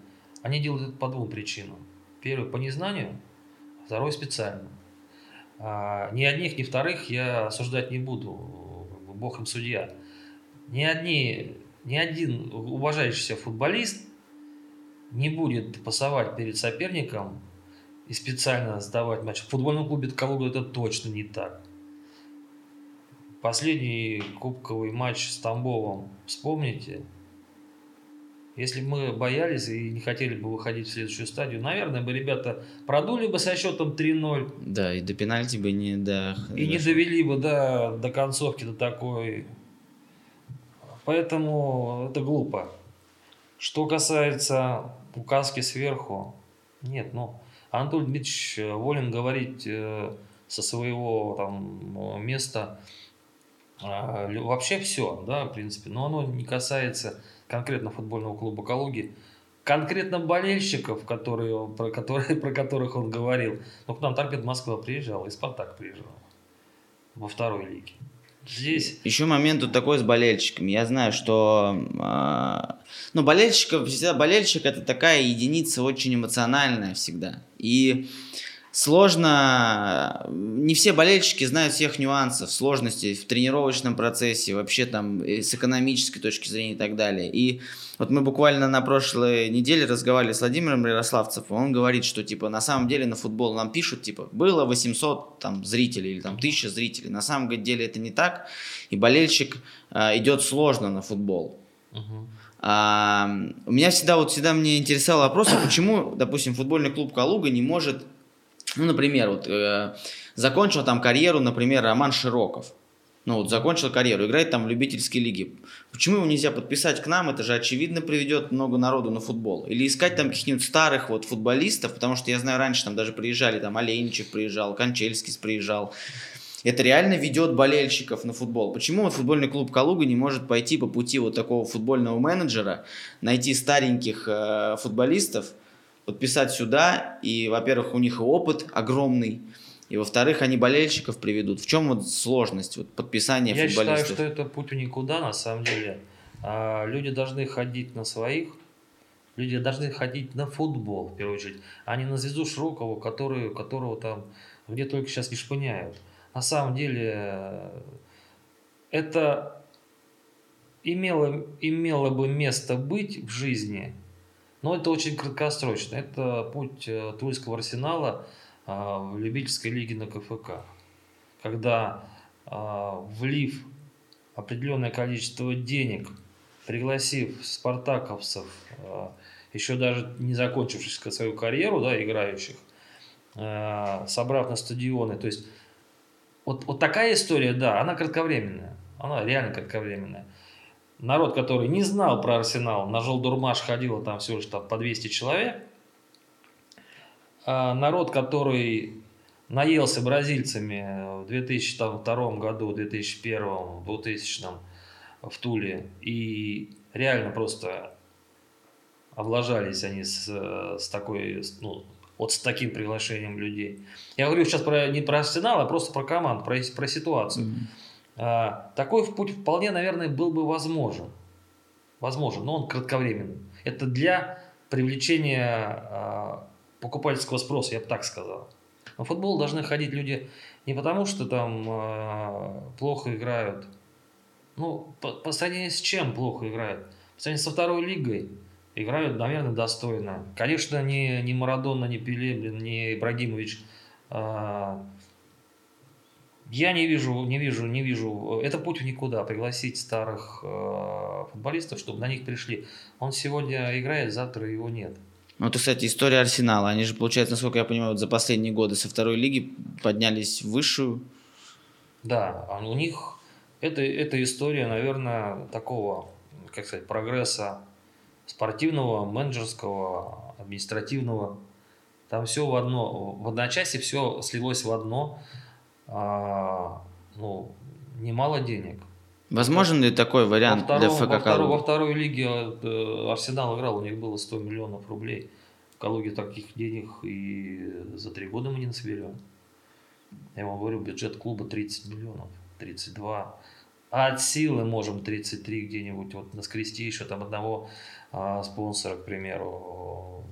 Speaker 2: они делают это по двум причинам. Первый по незнанию, второй специально. А, ни одних, ни вторых я осуждать не буду, бог им судья. Ни, одни, ни один уважающийся футболист не будет пасовать перед соперником и специально сдавать матч. В футбольном клубе Калуга это точно не так. Последний кубковый матч с Тамбовом, вспомните, если бы мы боялись и не хотели бы выходить в следующую стадию, наверное, бы ребята продули бы со счетом 3-0.
Speaker 1: Да, и до пенальти бы не до...
Speaker 2: И не довели бы да, до концовки, до такой. Поэтому это глупо. Что касается указки сверху, нет, ну, Анатолий Дмитриевич волен говорить э, со своего там места а, вообще все, да, в принципе, но оно не касается конкретно футбольного клуба «Калуги», конкретно болельщиков, которые, про, которые, про которых он говорил. Ну, к нам Торпед Москва приезжал, и Спартак приезжал во второй лиге. Здесь...
Speaker 1: Еще момент тут такой с болельщиками. Я знаю, что э, ну, болельщиков, всегда болельщик это такая единица очень эмоциональная всегда. И сложно, не все болельщики знают всех нюансов, сложностей в тренировочном процессе, вообще там с экономической точки зрения и так далее. И вот мы буквально на прошлой неделе разговаривали с Владимиром Ярославцевым, он говорит, что типа на самом деле на футбол нам пишут, типа было 800 там зрителей или там 1000 зрителей, на самом деле это не так, и болельщик э, идет сложно на футбол. Uh-huh. А, у меня всегда вот всегда мне интересовал вопрос, а почему, допустим, футбольный клуб Калуга не может ну, например, вот э, закончил там карьеру, например, Роман Широков. Ну вот закончил карьеру, играет там в любительской лиге. Почему его нельзя подписать к нам? Это же очевидно приведет много народу на футбол. Или искать там каких-нибудь старых вот футболистов, потому что я знаю, раньше там даже приезжали, там Олейничев приезжал, Кончельский приезжал. Это реально ведет болельщиков на футбол. Почему вот футбольный клуб Калуга не может пойти по пути вот такого футбольного менеджера, найти стареньких э, футболистов, подписать сюда, и, во-первых, у них опыт огромный, и, во-вторых, они болельщиков приведут. В чем вот сложность вот, подписания
Speaker 2: Я
Speaker 1: футболистов?
Speaker 2: Я считаю, что это путь в никуда, на самом деле. А, люди должны ходить на своих, люди должны ходить на футбол, в первую очередь, а не на звезду Широкого, который, которого там где только сейчас не шпыняют. На самом деле, это имело, имело бы место быть в жизни – но это очень краткосрочно. Это путь э, Тульского арсенала а, в любительской лиге на КФК. Когда а, влив определенное количество денег, пригласив спартаковцев, еще даже не закончивших свою карьеру, да, играющих, собрав на стадионы, то есть вот, вот такая история, да, она кратковременная, она реально кратковременная народ, который не знал про Арсенал, на Желдурмаш ходило там всего лишь там, по 200 человек. А народ, который наелся бразильцами в 2002 году, 2001, 2000 в Туле и реально просто облажались они с, с такой, ну, вот с таким приглашением людей. Я говорю сейчас про, не про Арсенал, а просто про команду, про, про ситуацию. Mm-hmm. А, такой путь вполне, наверное, был бы возможен. Возможен, но он кратковременный. Это для привлечения а, покупательского спроса, я бы так сказал. На футбол должны ходить люди не потому, что там а, плохо играют. Ну, по, по сравнению с чем плохо играют? По сравнению со второй лигой играют, наверное, достойно. Конечно, не, не Марадона, не Пеле, блин, не Ибрагимович Я не вижу, не вижу, не вижу. Это путь в никуда. Пригласить старых э, футболистов, чтобы на них пришли. Он сегодня играет, завтра его нет.
Speaker 1: Ну, это, кстати, история Арсенала. Они же, получается, насколько я понимаю, вот за последние годы со второй лиги поднялись в высшую.
Speaker 2: Да, а у них это, это история, наверное, такого, как сказать, прогресса спортивного, менеджерского, административного. Там все в одно, в одночасье все слилось в одно. А, ну, немало денег.
Speaker 1: Возможен ли такой вариант
Speaker 2: во
Speaker 1: для
Speaker 2: втором,
Speaker 1: ФК
Speaker 2: во, второй,
Speaker 1: Калуга?
Speaker 2: во второй лиге э, Арсенал играл, у них было 100 миллионов рублей. В Калуге таких денег и за три года мы не насоберем. Я вам говорю, бюджет клуба 30 миллионов, 32. А от силы можем 33 где-нибудь вот наскрести еще там одного а, спонсора, к примеру,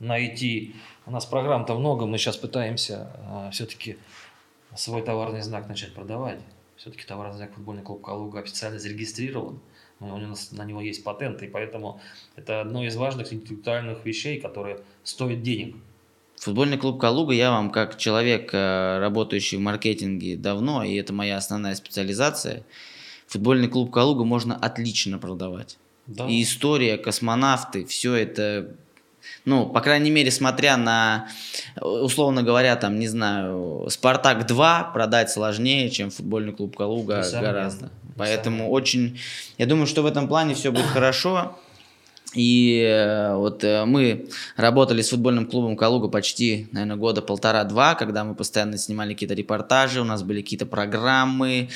Speaker 2: найти. У нас программ-то много, мы сейчас пытаемся а, все-таки свой товарный знак начать продавать. Все-таки товарный знак футбольный клуб Калуга официально зарегистрирован. У нас на него есть патенты, и поэтому это одно из важных интеллектуальных вещей, которые стоят денег.
Speaker 1: Футбольный клуб Калуга, я вам как человек, э, работающий в маркетинге давно, и это моя основная специализация, футбольный клуб Калуга можно отлично продавать.
Speaker 2: Да.
Speaker 1: И история, космонавты, все это, ну, по крайней мере, смотря на, условно говоря, там, не знаю, Спартак 2 продать сложнее, чем футбольный клуб Калуга
Speaker 2: Несомненно.
Speaker 1: гораздо. Поэтому очень, я думаю, что в этом плане все будет хорошо. И э, вот э, мы работали с футбольным клубом Калуга почти, наверное, года полтора-два, когда мы постоянно снимали какие-то репортажи, у нас были какие-то программы,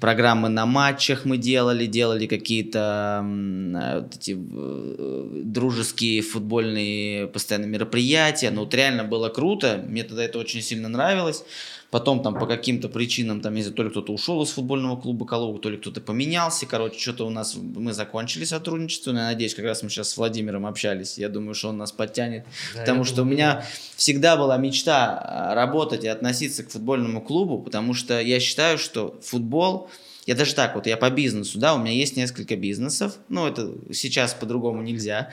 Speaker 1: программы на матчах мы делали, делали какие-то э, вот эти э, дружеские футбольные постоянно мероприятия. Ну, вот реально было круто, мне тогда это очень сильно нравилось. Потом там по каким-то причинам, там, если то ли кто-то ушел из футбольного клуба Калуга, то ли кто-то поменялся. Короче, что-то у нас, мы закончили сотрудничество. Но я надеюсь, как раз мы сейчас с Владимиром общались. Я думаю, что он нас подтянет.
Speaker 2: Да,
Speaker 1: потому что у
Speaker 2: думаю,
Speaker 1: меня всегда была мечта а, работать и относиться к футбольному клубу, потому что я считаю, что футбол, я даже так вот, я по бизнесу, да, у меня есть несколько бизнесов, ну, это сейчас по-другому нельзя.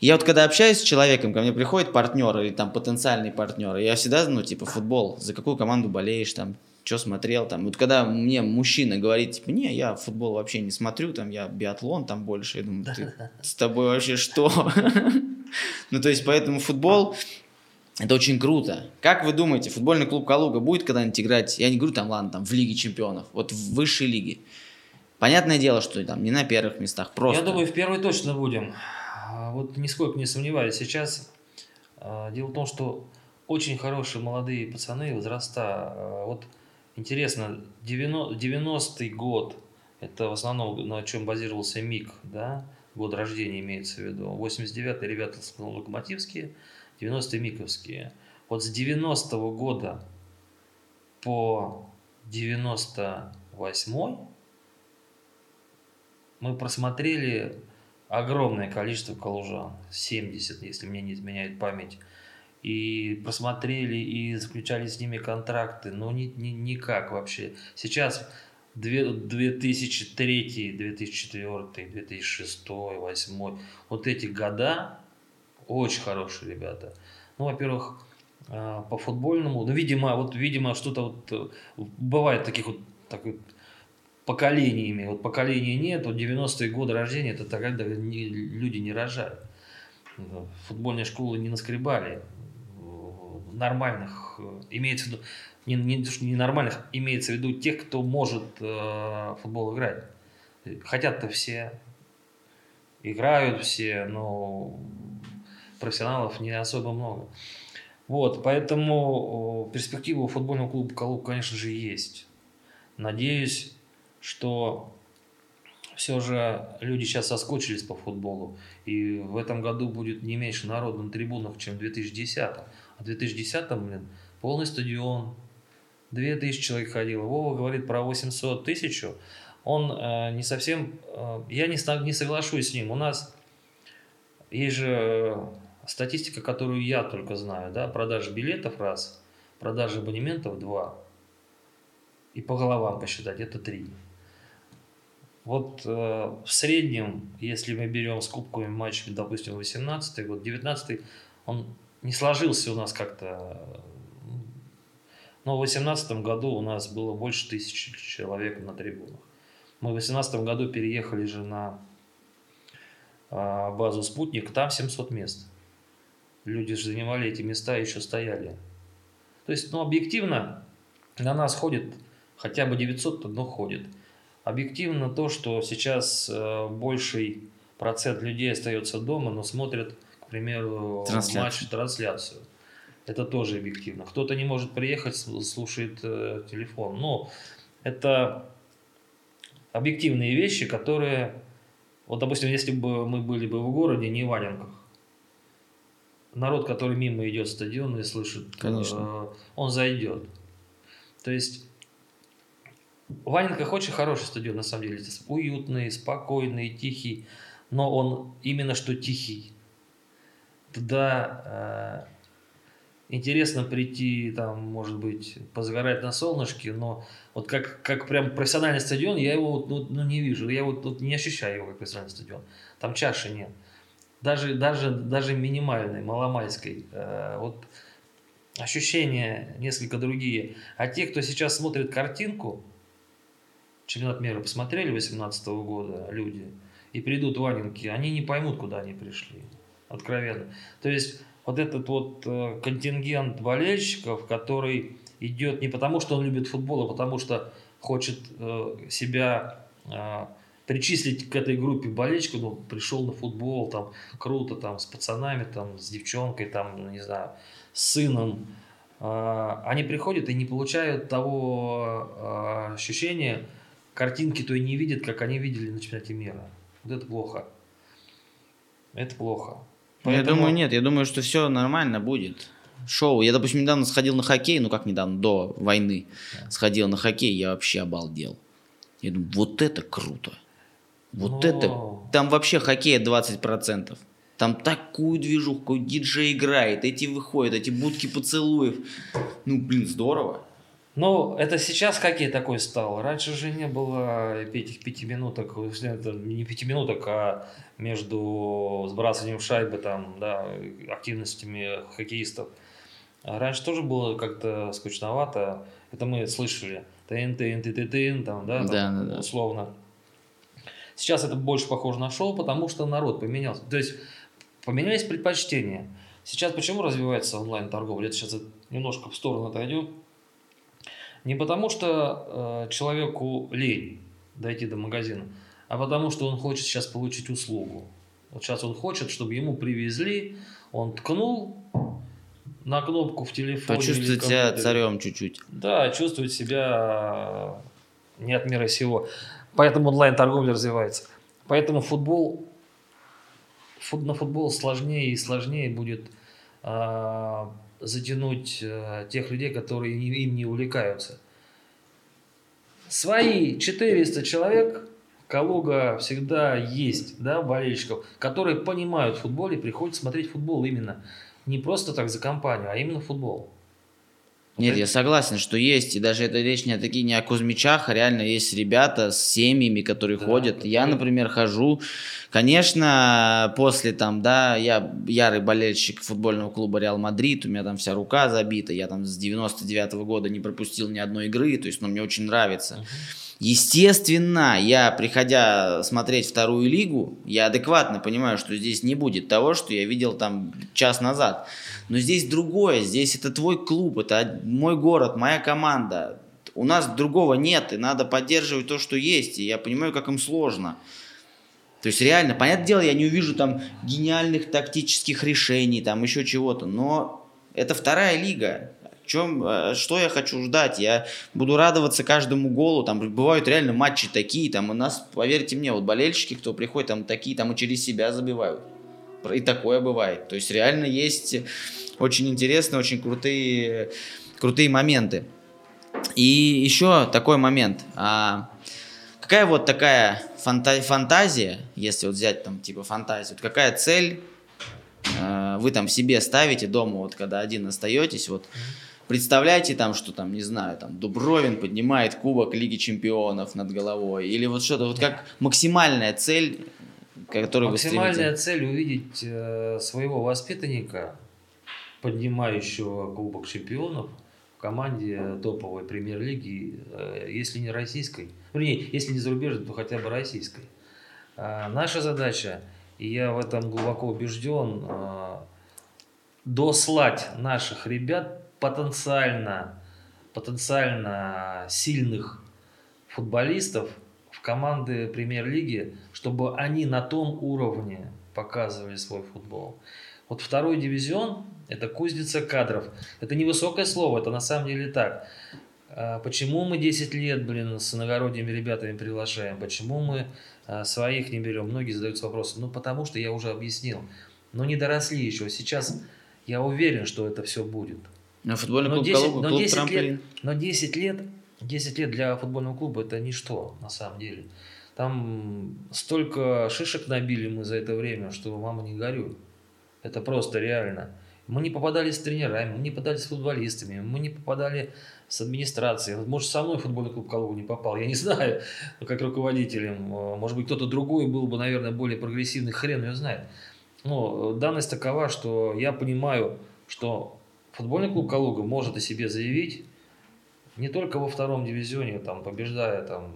Speaker 1: Я вот когда общаюсь с человеком, ко мне приходит партнер или там потенциальный партнер, я всегда, ну, типа, футбол, за какую команду болеешь, там, что смотрел, там, вот когда мне мужчина говорит, типа, не, я футбол вообще не смотрю, там, я биатлон там больше, я думаю, ты, с тобой вообще что? Ну, то есть, поэтому футбол, это очень круто. Как вы думаете, футбольный клуб Калуга будет когда-нибудь играть, я не говорю там, ладно, там в Лиге Чемпионов, вот в высшей лиге? Понятное дело, что там не на первых местах, просто.
Speaker 2: Я думаю, в первой точно будем. А, Вот нисколько не сомневаюсь. Сейчас а, дело в том, что очень хорошие молодые пацаны, возраста. а, Вот интересно, 90 90-й год, это в основном на чем базировался МИГ, да, год рождения имеется в виду. 89-й ребята локомотивские, 90-е миковские. Вот с 90-го года по 98 мы просмотрели огромное количество калужан, 70, если мне не изменяет память. И просмотрели и заключали с ними контракты, но ни, ни- никак вообще. Сейчас две- 2003, 2004, 2006, 2008, вот эти года очень хорошие ребята. Ну, во-первых, а, по футбольному, ну, видимо, вот, видимо, что-то вот э, бывает таких вот, так вот поколениями. Вот поколения нет, вот 90-е годы рождения, это тогда не- люди не рожали. Ну, Футбольные школы не наскребали э, нормальных, э, имеется в виду, не, не, не нормальных, имеется в виду тех, кто может э, футбол играть. Хотят-то все, играют все, но профессионалов не особо много. Вот, поэтому э, перспектива у футбольного клуба Калуг, конечно же, есть. Надеюсь, что все же люди сейчас соскучились по футболу, и в этом году будет не меньше народу на трибунах, чем в 2010. А в 2010, блин, полный стадион, 2000 человек ходило. Вова говорит про 800 тысяч. Он э, не совсем... э, я не, не соглашусь с ним. У нас есть же э, статистика, которую я только знаю. Да? Продажи билетов раз, продажи абонементов два. И по головам посчитать, это три. Вот э, в среднем, если мы берем с кубковыми матчами, допустим, 18 год, 19 он не сложился у нас как-то. Но в 2018 году у нас было больше тысячи человек на трибунах. Мы в 2018 году переехали же на а, базу «Спутник», там 700 мест. Люди же занимали эти места и еще стояли. То есть, ну, объективно на нас ходит хотя бы 900, но ходит. Объективно то, что сейчас э, больший процент людей остается дома, но смотрят, к примеру, трансляцию. матч, трансляцию. Это тоже объективно. Кто-то не может приехать, слушает э, телефон. Но это объективные вещи, которые... Вот, допустим, если бы мы были бы в городе, не в Валенках, народ, который мимо идет стадион и слышит,
Speaker 1: Конечно. Э,
Speaker 2: он зайдет. То есть Валенках очень хороший стадион, на самом деле. Уютный, спокойный, тихий. Но он именно что тихий. Туда э, интересно прийти, там, может быть, позагорать на солнышке, но вот как, как прям профессиональный стадион, я его ну, ну, не вижу. Я вот, вот не ощущаю его как профессиональный стадион. Там чаши нет. Даже, даже, даже минимальной, маломальской. Э, вот ощущения несколько другие. А те, кто сейчас смотрит картинку, чемпионат мира посмотрели 2018 года люди и придут в Анинки, они не поймут, куда они пришли. Откровенно. То есть вот этот вот э, контингент болельщиков, который идет не потому, что он любит футбол, а потому что хочет э, себя э, причислить к этой группе болельщиков, ну, пришел на футбол, там, круто, там, с пацанами, там, с девчонкой, там, не знаю, с сыном, они приходят и не получают того ощущения, картинки то и не видят, как они видели на чемпионате мира. Вот это плохо. Это плохо.
Speaker 1: Поэтому... Я думаю, нет, я думаю, что все нормально будет. Шоу. Я, допустим, недавно сходил на хоккей, ну как недавно, до войны да. сходил на хоккей, я вообще обалдел. Я думаю, вот это круто. Вот Но... это. Там вообще хоккея 20%. Там такую движуху, диджей играет, эти выходят, эти будки поцелуев. Ну, блин, здорово.
Speaker 2: Ну, это сейчас хоккей такой стал. Раньше же не было этих пяти минуток, не пяти минуток, а между сбрасыванием шайбы, там, да, активностями хоккеистов. А раньше тоже было как-то скучновато. Это мы слышали. ТН, ТН, ТН, там, да, там, да, да. условно. Сейчас это больше похоже на шоу, потому что народ поменялся. То есть поменялись предпочтения. Сейчас почему развивается онлайн-торговля? Это сейчас немножко в сторону отойдем не потому, что э, человеку лень дойти до магазина, а потому, что он хочет сейчас получить услугу. Вот сейчас он хочет, чтобы ему привезли, он ткнул на кнопку в телефоне.
Speaker 1: Почувствовать себя царем чуть-чуть.
Speaker 2: Да, чувствовать себя э, не от мира сего. Поэтому онлайн-торговля развивается. Поэтому футбол, фут, на футбол сложнее и сложнее будет э, затянуть э, тех людей, которые им не увлекаются. Свои 400 человек, Калуга всегда есть, да, болельщиков, которые понимают футбол и приходят смотреть футбол именно. Не просто так за компанию, а именно футбол.
Speaker 1: Нет, я согласен, что есть, и даже это речь не о таких, не о Кузьмичах, а реально есть ребята с семьями, которые да, ходят. Я, например, хожу. Конечно, после там, да, я ярый болельщик футбольного клуба Реал Мадрид, у меня там вся рука забита, я там с 99 -го года не пропустил ни одной игры, то есть, ну, мне очень нравится. Uh-huh. Естественно, я, приходя смотреть вторую лигу, я адекватно понимаю, что здесь не будет того, что я видел там час назад. Но здесь другое, здесь это твой клуб, это мой город, моя команда. У нас другого нет, и надо поддерживать то, что есть. И я понимаю, как им сложно. То есть реально, понятное дело, я не увижу там гениальных тактических решений, там еще чего-то, но это вторая лига чем, э, что я хочу ждать? Я буду радоваться каждому голу. Там бывают реально матчи такие. Там у нас, поверьте мне, вот болельщики, кто приходит, там такие, там и через себя забивают. И такое бывает. То есть реально есть очень интересные, очень крутые, крутые моменты. И еще такой момент. А, какая вот такая фанта фантазия, если вот взять там типа фантазию, вот какая цель э, вы там себе ставите дома, вот когда один остаетесь, вот Представляете там, что там, не знаю, там Дубровин поднимает кубок Лиги Чемпионов над головой, или вот что-то, вот как максимальная цель, которую
Speaker 2: Максимальная вы цель увидеть э, своего воспитанника, поднимающего Кубок Чемпионов, команде топовой премьер-лиги, э, если не российской, вернее, если не зарубежной, то хотя бы российской. А наша задача, и я в этом глубоко убежден, э, дослать наших ребят потенциально, потенциально сильных футболистов в команды премьер-лиги, чтобы они на том уровне показывали свой футбол. Вот второй дивизион – это кузница кадров. Это не высокое слово, это на самом деле так. А почему мы 10 лет, блин, с иногородними ребятами приглашаем? Почему мы а, своих не берем? Многие задаются вопросом. Ну, потому что я уже объяснил. Но не доросли еще. Сейчас я уверен, что это все будет.
Speaker 1: Но футбольный клуб 10, Калуга,
Speaker 2: клуб 10 лет, но 10 лет, 10 лет для футбольного клуба это ничто, на самом деле. Там столько шишек набили мы за это время, что мама не горюй. Это просто реально. Мы не попадали с тренерами, мы не попадали с футболистами, мы не попадали с администрацией. Может, со мной футбольный клуб Калуга не попал, я не знаю, как руководителем. Может быть, кто-то другой был бы, наверное, более прогрессивный, хрен ее знает. Но данность такова, что я понимаю, что футбольный клуб Калуга может о себе заявить не только во втором дивизионе, там, побеждая там,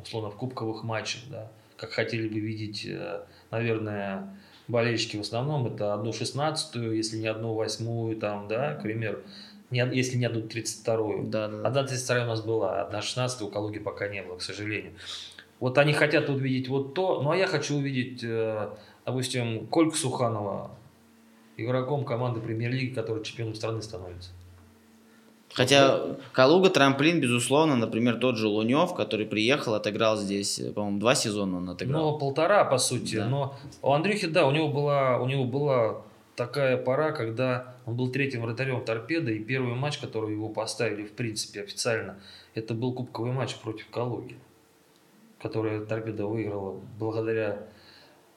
Speaker 2: условно в кубковых матчах, да, как хотели бы видеть, э, наверное, болельщики в основном, это одну шестнадцатую, если не одну восьмую, там, да, к примеру, не, если не одну тридцать вторую.
Speaker 1: Да, да.
Speaker 2: Одна тридцать вторая у нас была, одна шестнадцатая у Калуги пока не было, к сожалению. Вот они хотят увидеть вот то, ну а я хочу увидеть, э, допустим, Кольку Суханова игроком команды премьер-лиги, который чемпионом страны становится.
Speaker 1: Хотя Калуга трамплин, безусловно, например, тот же Лунев, который приехал, отыграл здесь, по-моему, два сезона он отыграл.
Speaker 2: Ну, полтора, по сути. Да. Но у Андрюхи, да, у него была, у него была такая пора, когда он был третьим вратарем торпеды, и первый матч, который его поставили, в принципе, официально, это был кубковый матч против Калуги, который торпеда выиграла благодаря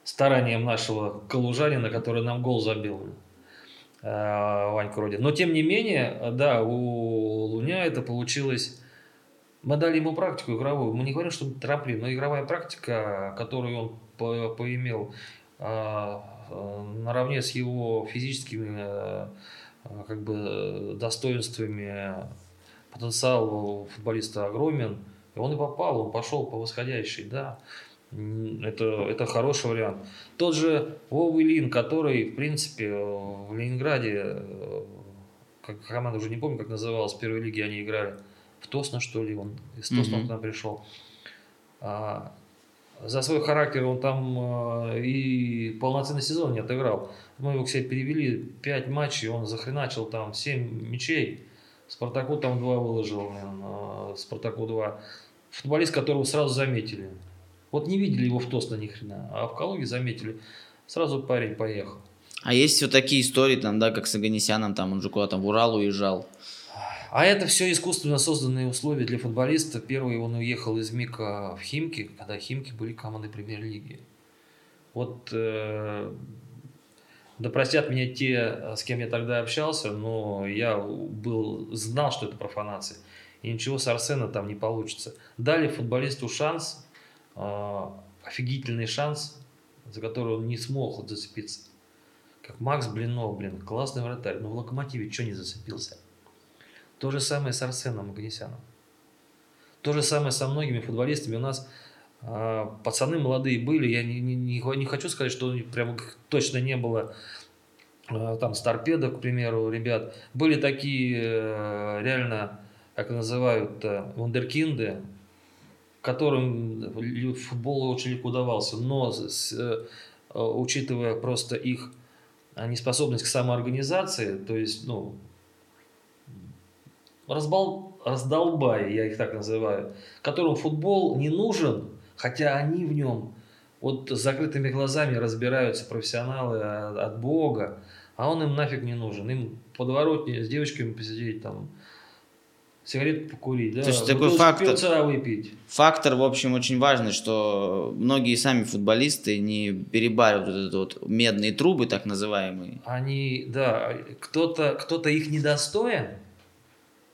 Speaker 2: стараниям нашего калужанина, который нам гол забил. Э, Ваньку Родин. Но тем не менее, да, у Луня это получилось. Мы дали ему практику игровую. Мы не говорим, что трамплин, но игровая практика, которую он по поимел а, а, наравне с его физическими как бы достоинствами, потенциал футболиста огромен. И он и попал, он пошел по восходящей, да. Это, это хороший вариант. Тот же Вова Ильин, который, в принципе, в Ленинграде, э, как команда уже не помню, как называлась, в первой лиге они играли. В Тосно, что ли, он из Тосна mm-hmm. к нам пришел. А, за свой характер он там а, и полноценный сезон не отыграл. Мы его к себе перевели, 5 матчей, он захреначил там 7 мячей. Спартаку там 2 выложил, а, Спартаку 2. Футболист, которого сразу заметили. Вот не видели его в Тосно ни хрена, а в Калуге заметили. Сразу парень поехал.
Speaker 1: А есть вот такие истории, там, да, как с Аганесяном, там он же куда-то в Урал уезжал.
Speaker 2: А это все искусственно созданные условия для футболиста. Первый он уехал из МИКа в Химки, когда Химки были командой премьер-лиги. Вот э, да простят меня те, с кем я тогда общался, но я был, знал, что это профанация. И ничего с Арсена там не получится. Дали футболисту шанс, офигительный шанс, за который он не смог зацепиться. Как Макс Блинов, блин, классный вратарь, но в Локомотиве что не зацепился? То же самое с Арсеном Агнесяном. То же самое со многими футболистами. У нас э, пацаны молодые были, я не, не, не хочу сказать, что прям точно не было э, там с к примеру, ребят. Были такие э, реально, как называют, э, вундеркинды, которым футбол очень легко удавался, но с, э, учитывая просто их а, неспособность к самоорганизации, то есть, ну, разбал, раздолбай, я их так называю, которым футбол не нужен, хотя они в нем вот с закрытыми глазами разбираются профессионалы от, от Бога, а он им нафиг не нужен. Им подворотни с девочками посидеть там, сигарету покурить, да,
Speaker 1: То есть такой фактор,
Speaker 2: выпить.
Speaker 1: Фактор, в общем, очень важный, что многие сами футболисты не перебаривают вот этот вот медные трубы, так называемые.
Speaker 2: Они, да, кто-то кто их недостоин,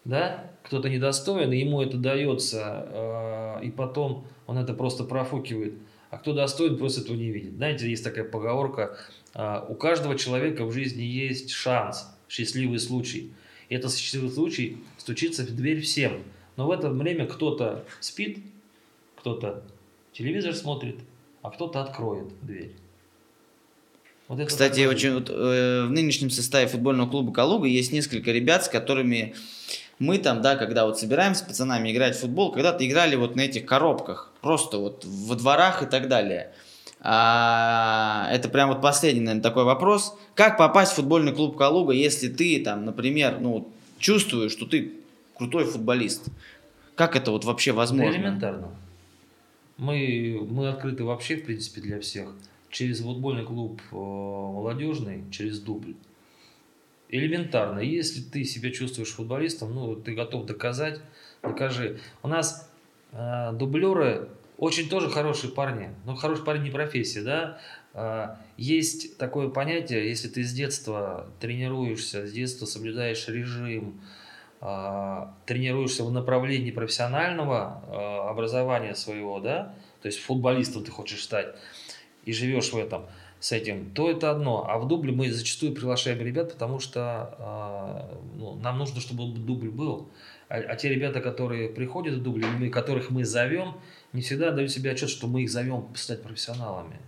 Speaker 2: да, кто-то недостоин, и ему это дается, э, и потом он это просто профукивает. А кто достоин, просто этого не видит. Знаете, есть такая поговорка, э, у каждого человека в жизни есть шанс, счастливый случай – И это счастливый случай стучится в дверь всем. Но в это время кто-то спит, кто-то телевизор смотрит, а кто-то откроет дверь.
Speaker 1: Вот Кстати, очень, вот, э, в нынешнем составе футбольного клуба «Калуга» есть несколько ребят, с которыми мы там, да, когда вот собираемся с пацанами играть в футбол, когда-то играли вот на этих коробках, просто вот во дворах и так далее. А, это прям вот последний, наверное, такой вопрос. Как попасть в футбольный клуб «Калуга», если ты там, например, ну, чувствуешь, что ты крутой футболист? Как это вот вообще возможно?
Speaker 2: Да элементарно. Мы, мы открыты вообще, в принципе, для всех. Через футбольный клуб э, молодежный, через дубль. Элементарно. Если ты себя чувствуешь футболистом, ну, ты готов доказать, докажи. У нас э, дублеры очень тоже хорошие парни. Но хороший парень не профессия, да. Есть такое понятие, если ты с детства тренируешься, с детства соблюдаешь режим, а, тренируешься в направлении профессионального а, образования своего, да, то есть футболистом ты хочешь стать, и живешь в этом, с этим, то это одно. А в дубле мы зачастую приглашаем ребят, потому что э, ну, нам нужно, чтобы дубль был. А, а те ребята, которые приходят в дубль, которых мы зовем, не всегда дают себе отчет, что мы их зовем стать профессионалами.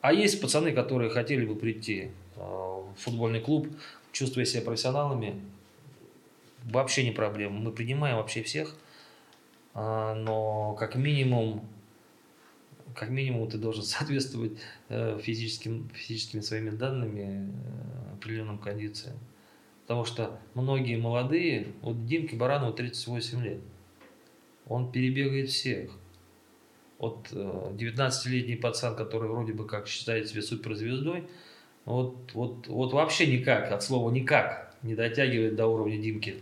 Speaker 2: А есть пацаны, которые хотели бы прийти э, в футбольный клуб, чувствуя себя профессионалами, вообще не проблема. Мы принимаем вообще всех, а, но как минимум, как минимум ты должен соответствовать э, физическим, физическими своими данными э, определенным кондициям. Потому что многие молодые, вот Димке Баранову 38 лет, он перебегает всех. Вот 19-летний э, пацан, который вроде бы как считает себя суперзвездой, вот, вот, вот вообще никак, от слова никак, не дотягивает до уровня Димки.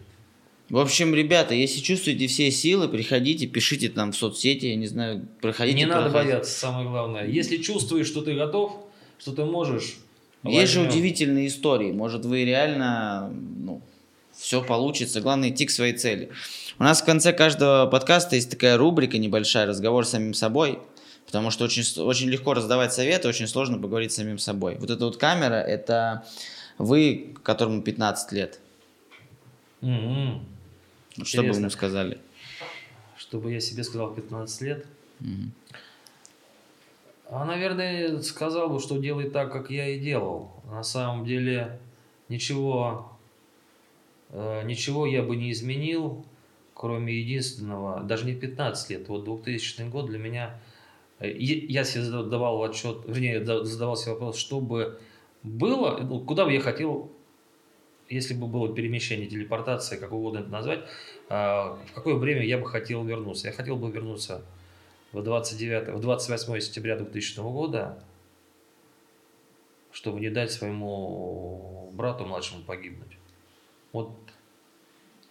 Speaker 1: В общем, ребята, если чувствуете все силы, приходите, пишите там в соцсети, я не знаю, проходите.
Speaker 2: Не надо бояться, самое главное. Если чувствуешь, что ты готов, что ты можешь.
Speaker 1: Есть же удивительные истории. Может, вы реально, ну, все получится. Главное идти к своей цели. У нас в конце каждого подкаста есть такая рубрика небольшая, разговор с самим собой. Потому что очень, очень легко раздавать советы, очень сложно поговорить с самим собой. Вот эта вот камера, это вы, которому 15 лет.
Speaker 2: Mm-hmm.
Speaker 1: Что бы вы ему сказали?
Speaker 2: Чтобы я себе сказал 15 лет. Угу. А, наверное, сказал бы, что делай так, как я и делал. На самом деле ничего, э, ничего я бы не изменил, кроме единственного, даже не 15 лет, вот 2000 год для меня, э, я себе задавал отчет, вернее, задавал себе вопрос, что бы было, ну, куда бы я хотел если бы было перемещение, телепортация, как угодно это назвать, а, в какое время я бы хотел вернуться? Я хотел бы вернуться в, 29, в 28 сентября 2000 года, чтобы не дать своему брату младшему погибнуть. Вот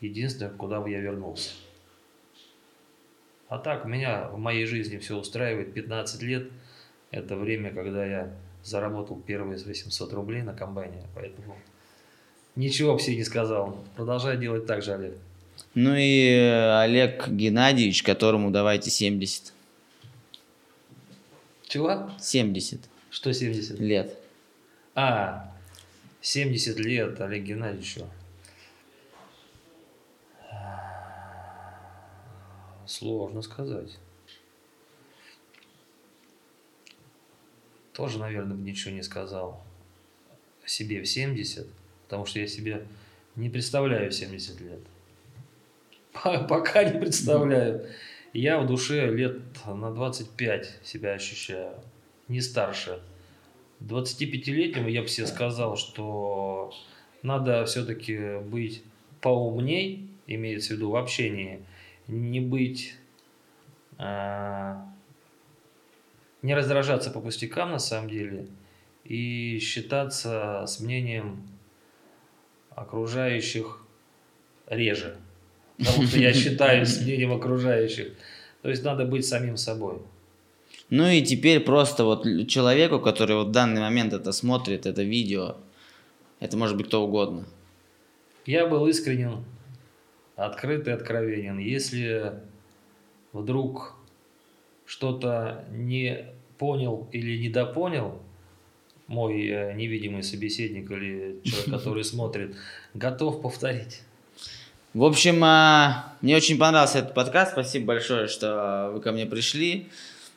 Speaker 2: единственное, куда бы я вернулся. А так, меня в моей жизни все устраивает. 15 лет – это время, когда я заработал первые 800 рублей на комбайне. Поэтому Ничего вообще не сказал. Продолжай делать так же, Олег.
Speaker 1: Ну и э, Олег Геннадьевич, которому давайте 70.
Speaker 2: Чего?
Speaker 1: 70.
Speaker 2: Что 70?
Speaker 1: Лет.
Speaker 2: А, 70 лет Олег Геннадьевичу. Сложно сказать. Тоже, наверное, бы ничего не сказал о себе в 70 потому что я себе не представляю 70 лет. Пока не представляю. Я в душе лет на 25 себя ощущаю, не старше. 25-летнему я бы себе сказал, что надо все-таки быть поумней, имеется в виду в общении, не быть, а, не раздражаться по пустякам на самом деле и считаться с мнением окружающих реже. Потому что я считаю с мнением окружающих. То есть надо быть самим собой.
Speaker 1: Ну и теперь просто вот человеку, который вот в данный момент это смотрит, это видео, это может быть кто угодно.
Speaker 2: Я был искренен, открыт и откровенен. Если вдруг что-то не понял или недопонял, мой э, невидимый собеседник или человек, который смотрит, готов повторить.
Speaker 1: В общем, а, мне очень понравился этот подкаст. Спасибо большое, что вы ко мне пришли.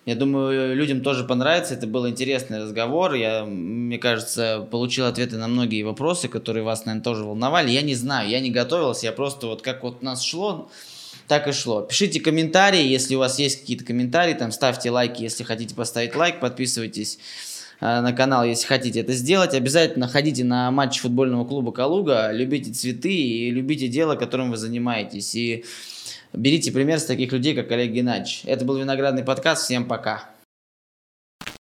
Speaker 1: Я думаю, людям тоже понравится. Это был интересный разговор. Я, мне кажется, получил ответы на многие вопросы, которые вас, наверное, тоже волновали. Я не знаю, я не готовился. Я просто вот как вот у нас шло, так и шло. Пишите комментарии, если у вас есть какие-то комментарии, там ставьте лайки, если хотите поставить лайк, подписывайтесь э, на канал, если хотите это сделать. Обязательно ходите на матч футбольного клуба Калуга, любите цветы и любите дело, которым вы занимаетесь. И Берите пример с таких людей, как Олег Геннадьевич. Это был Виноградный подкаст. Всем пока.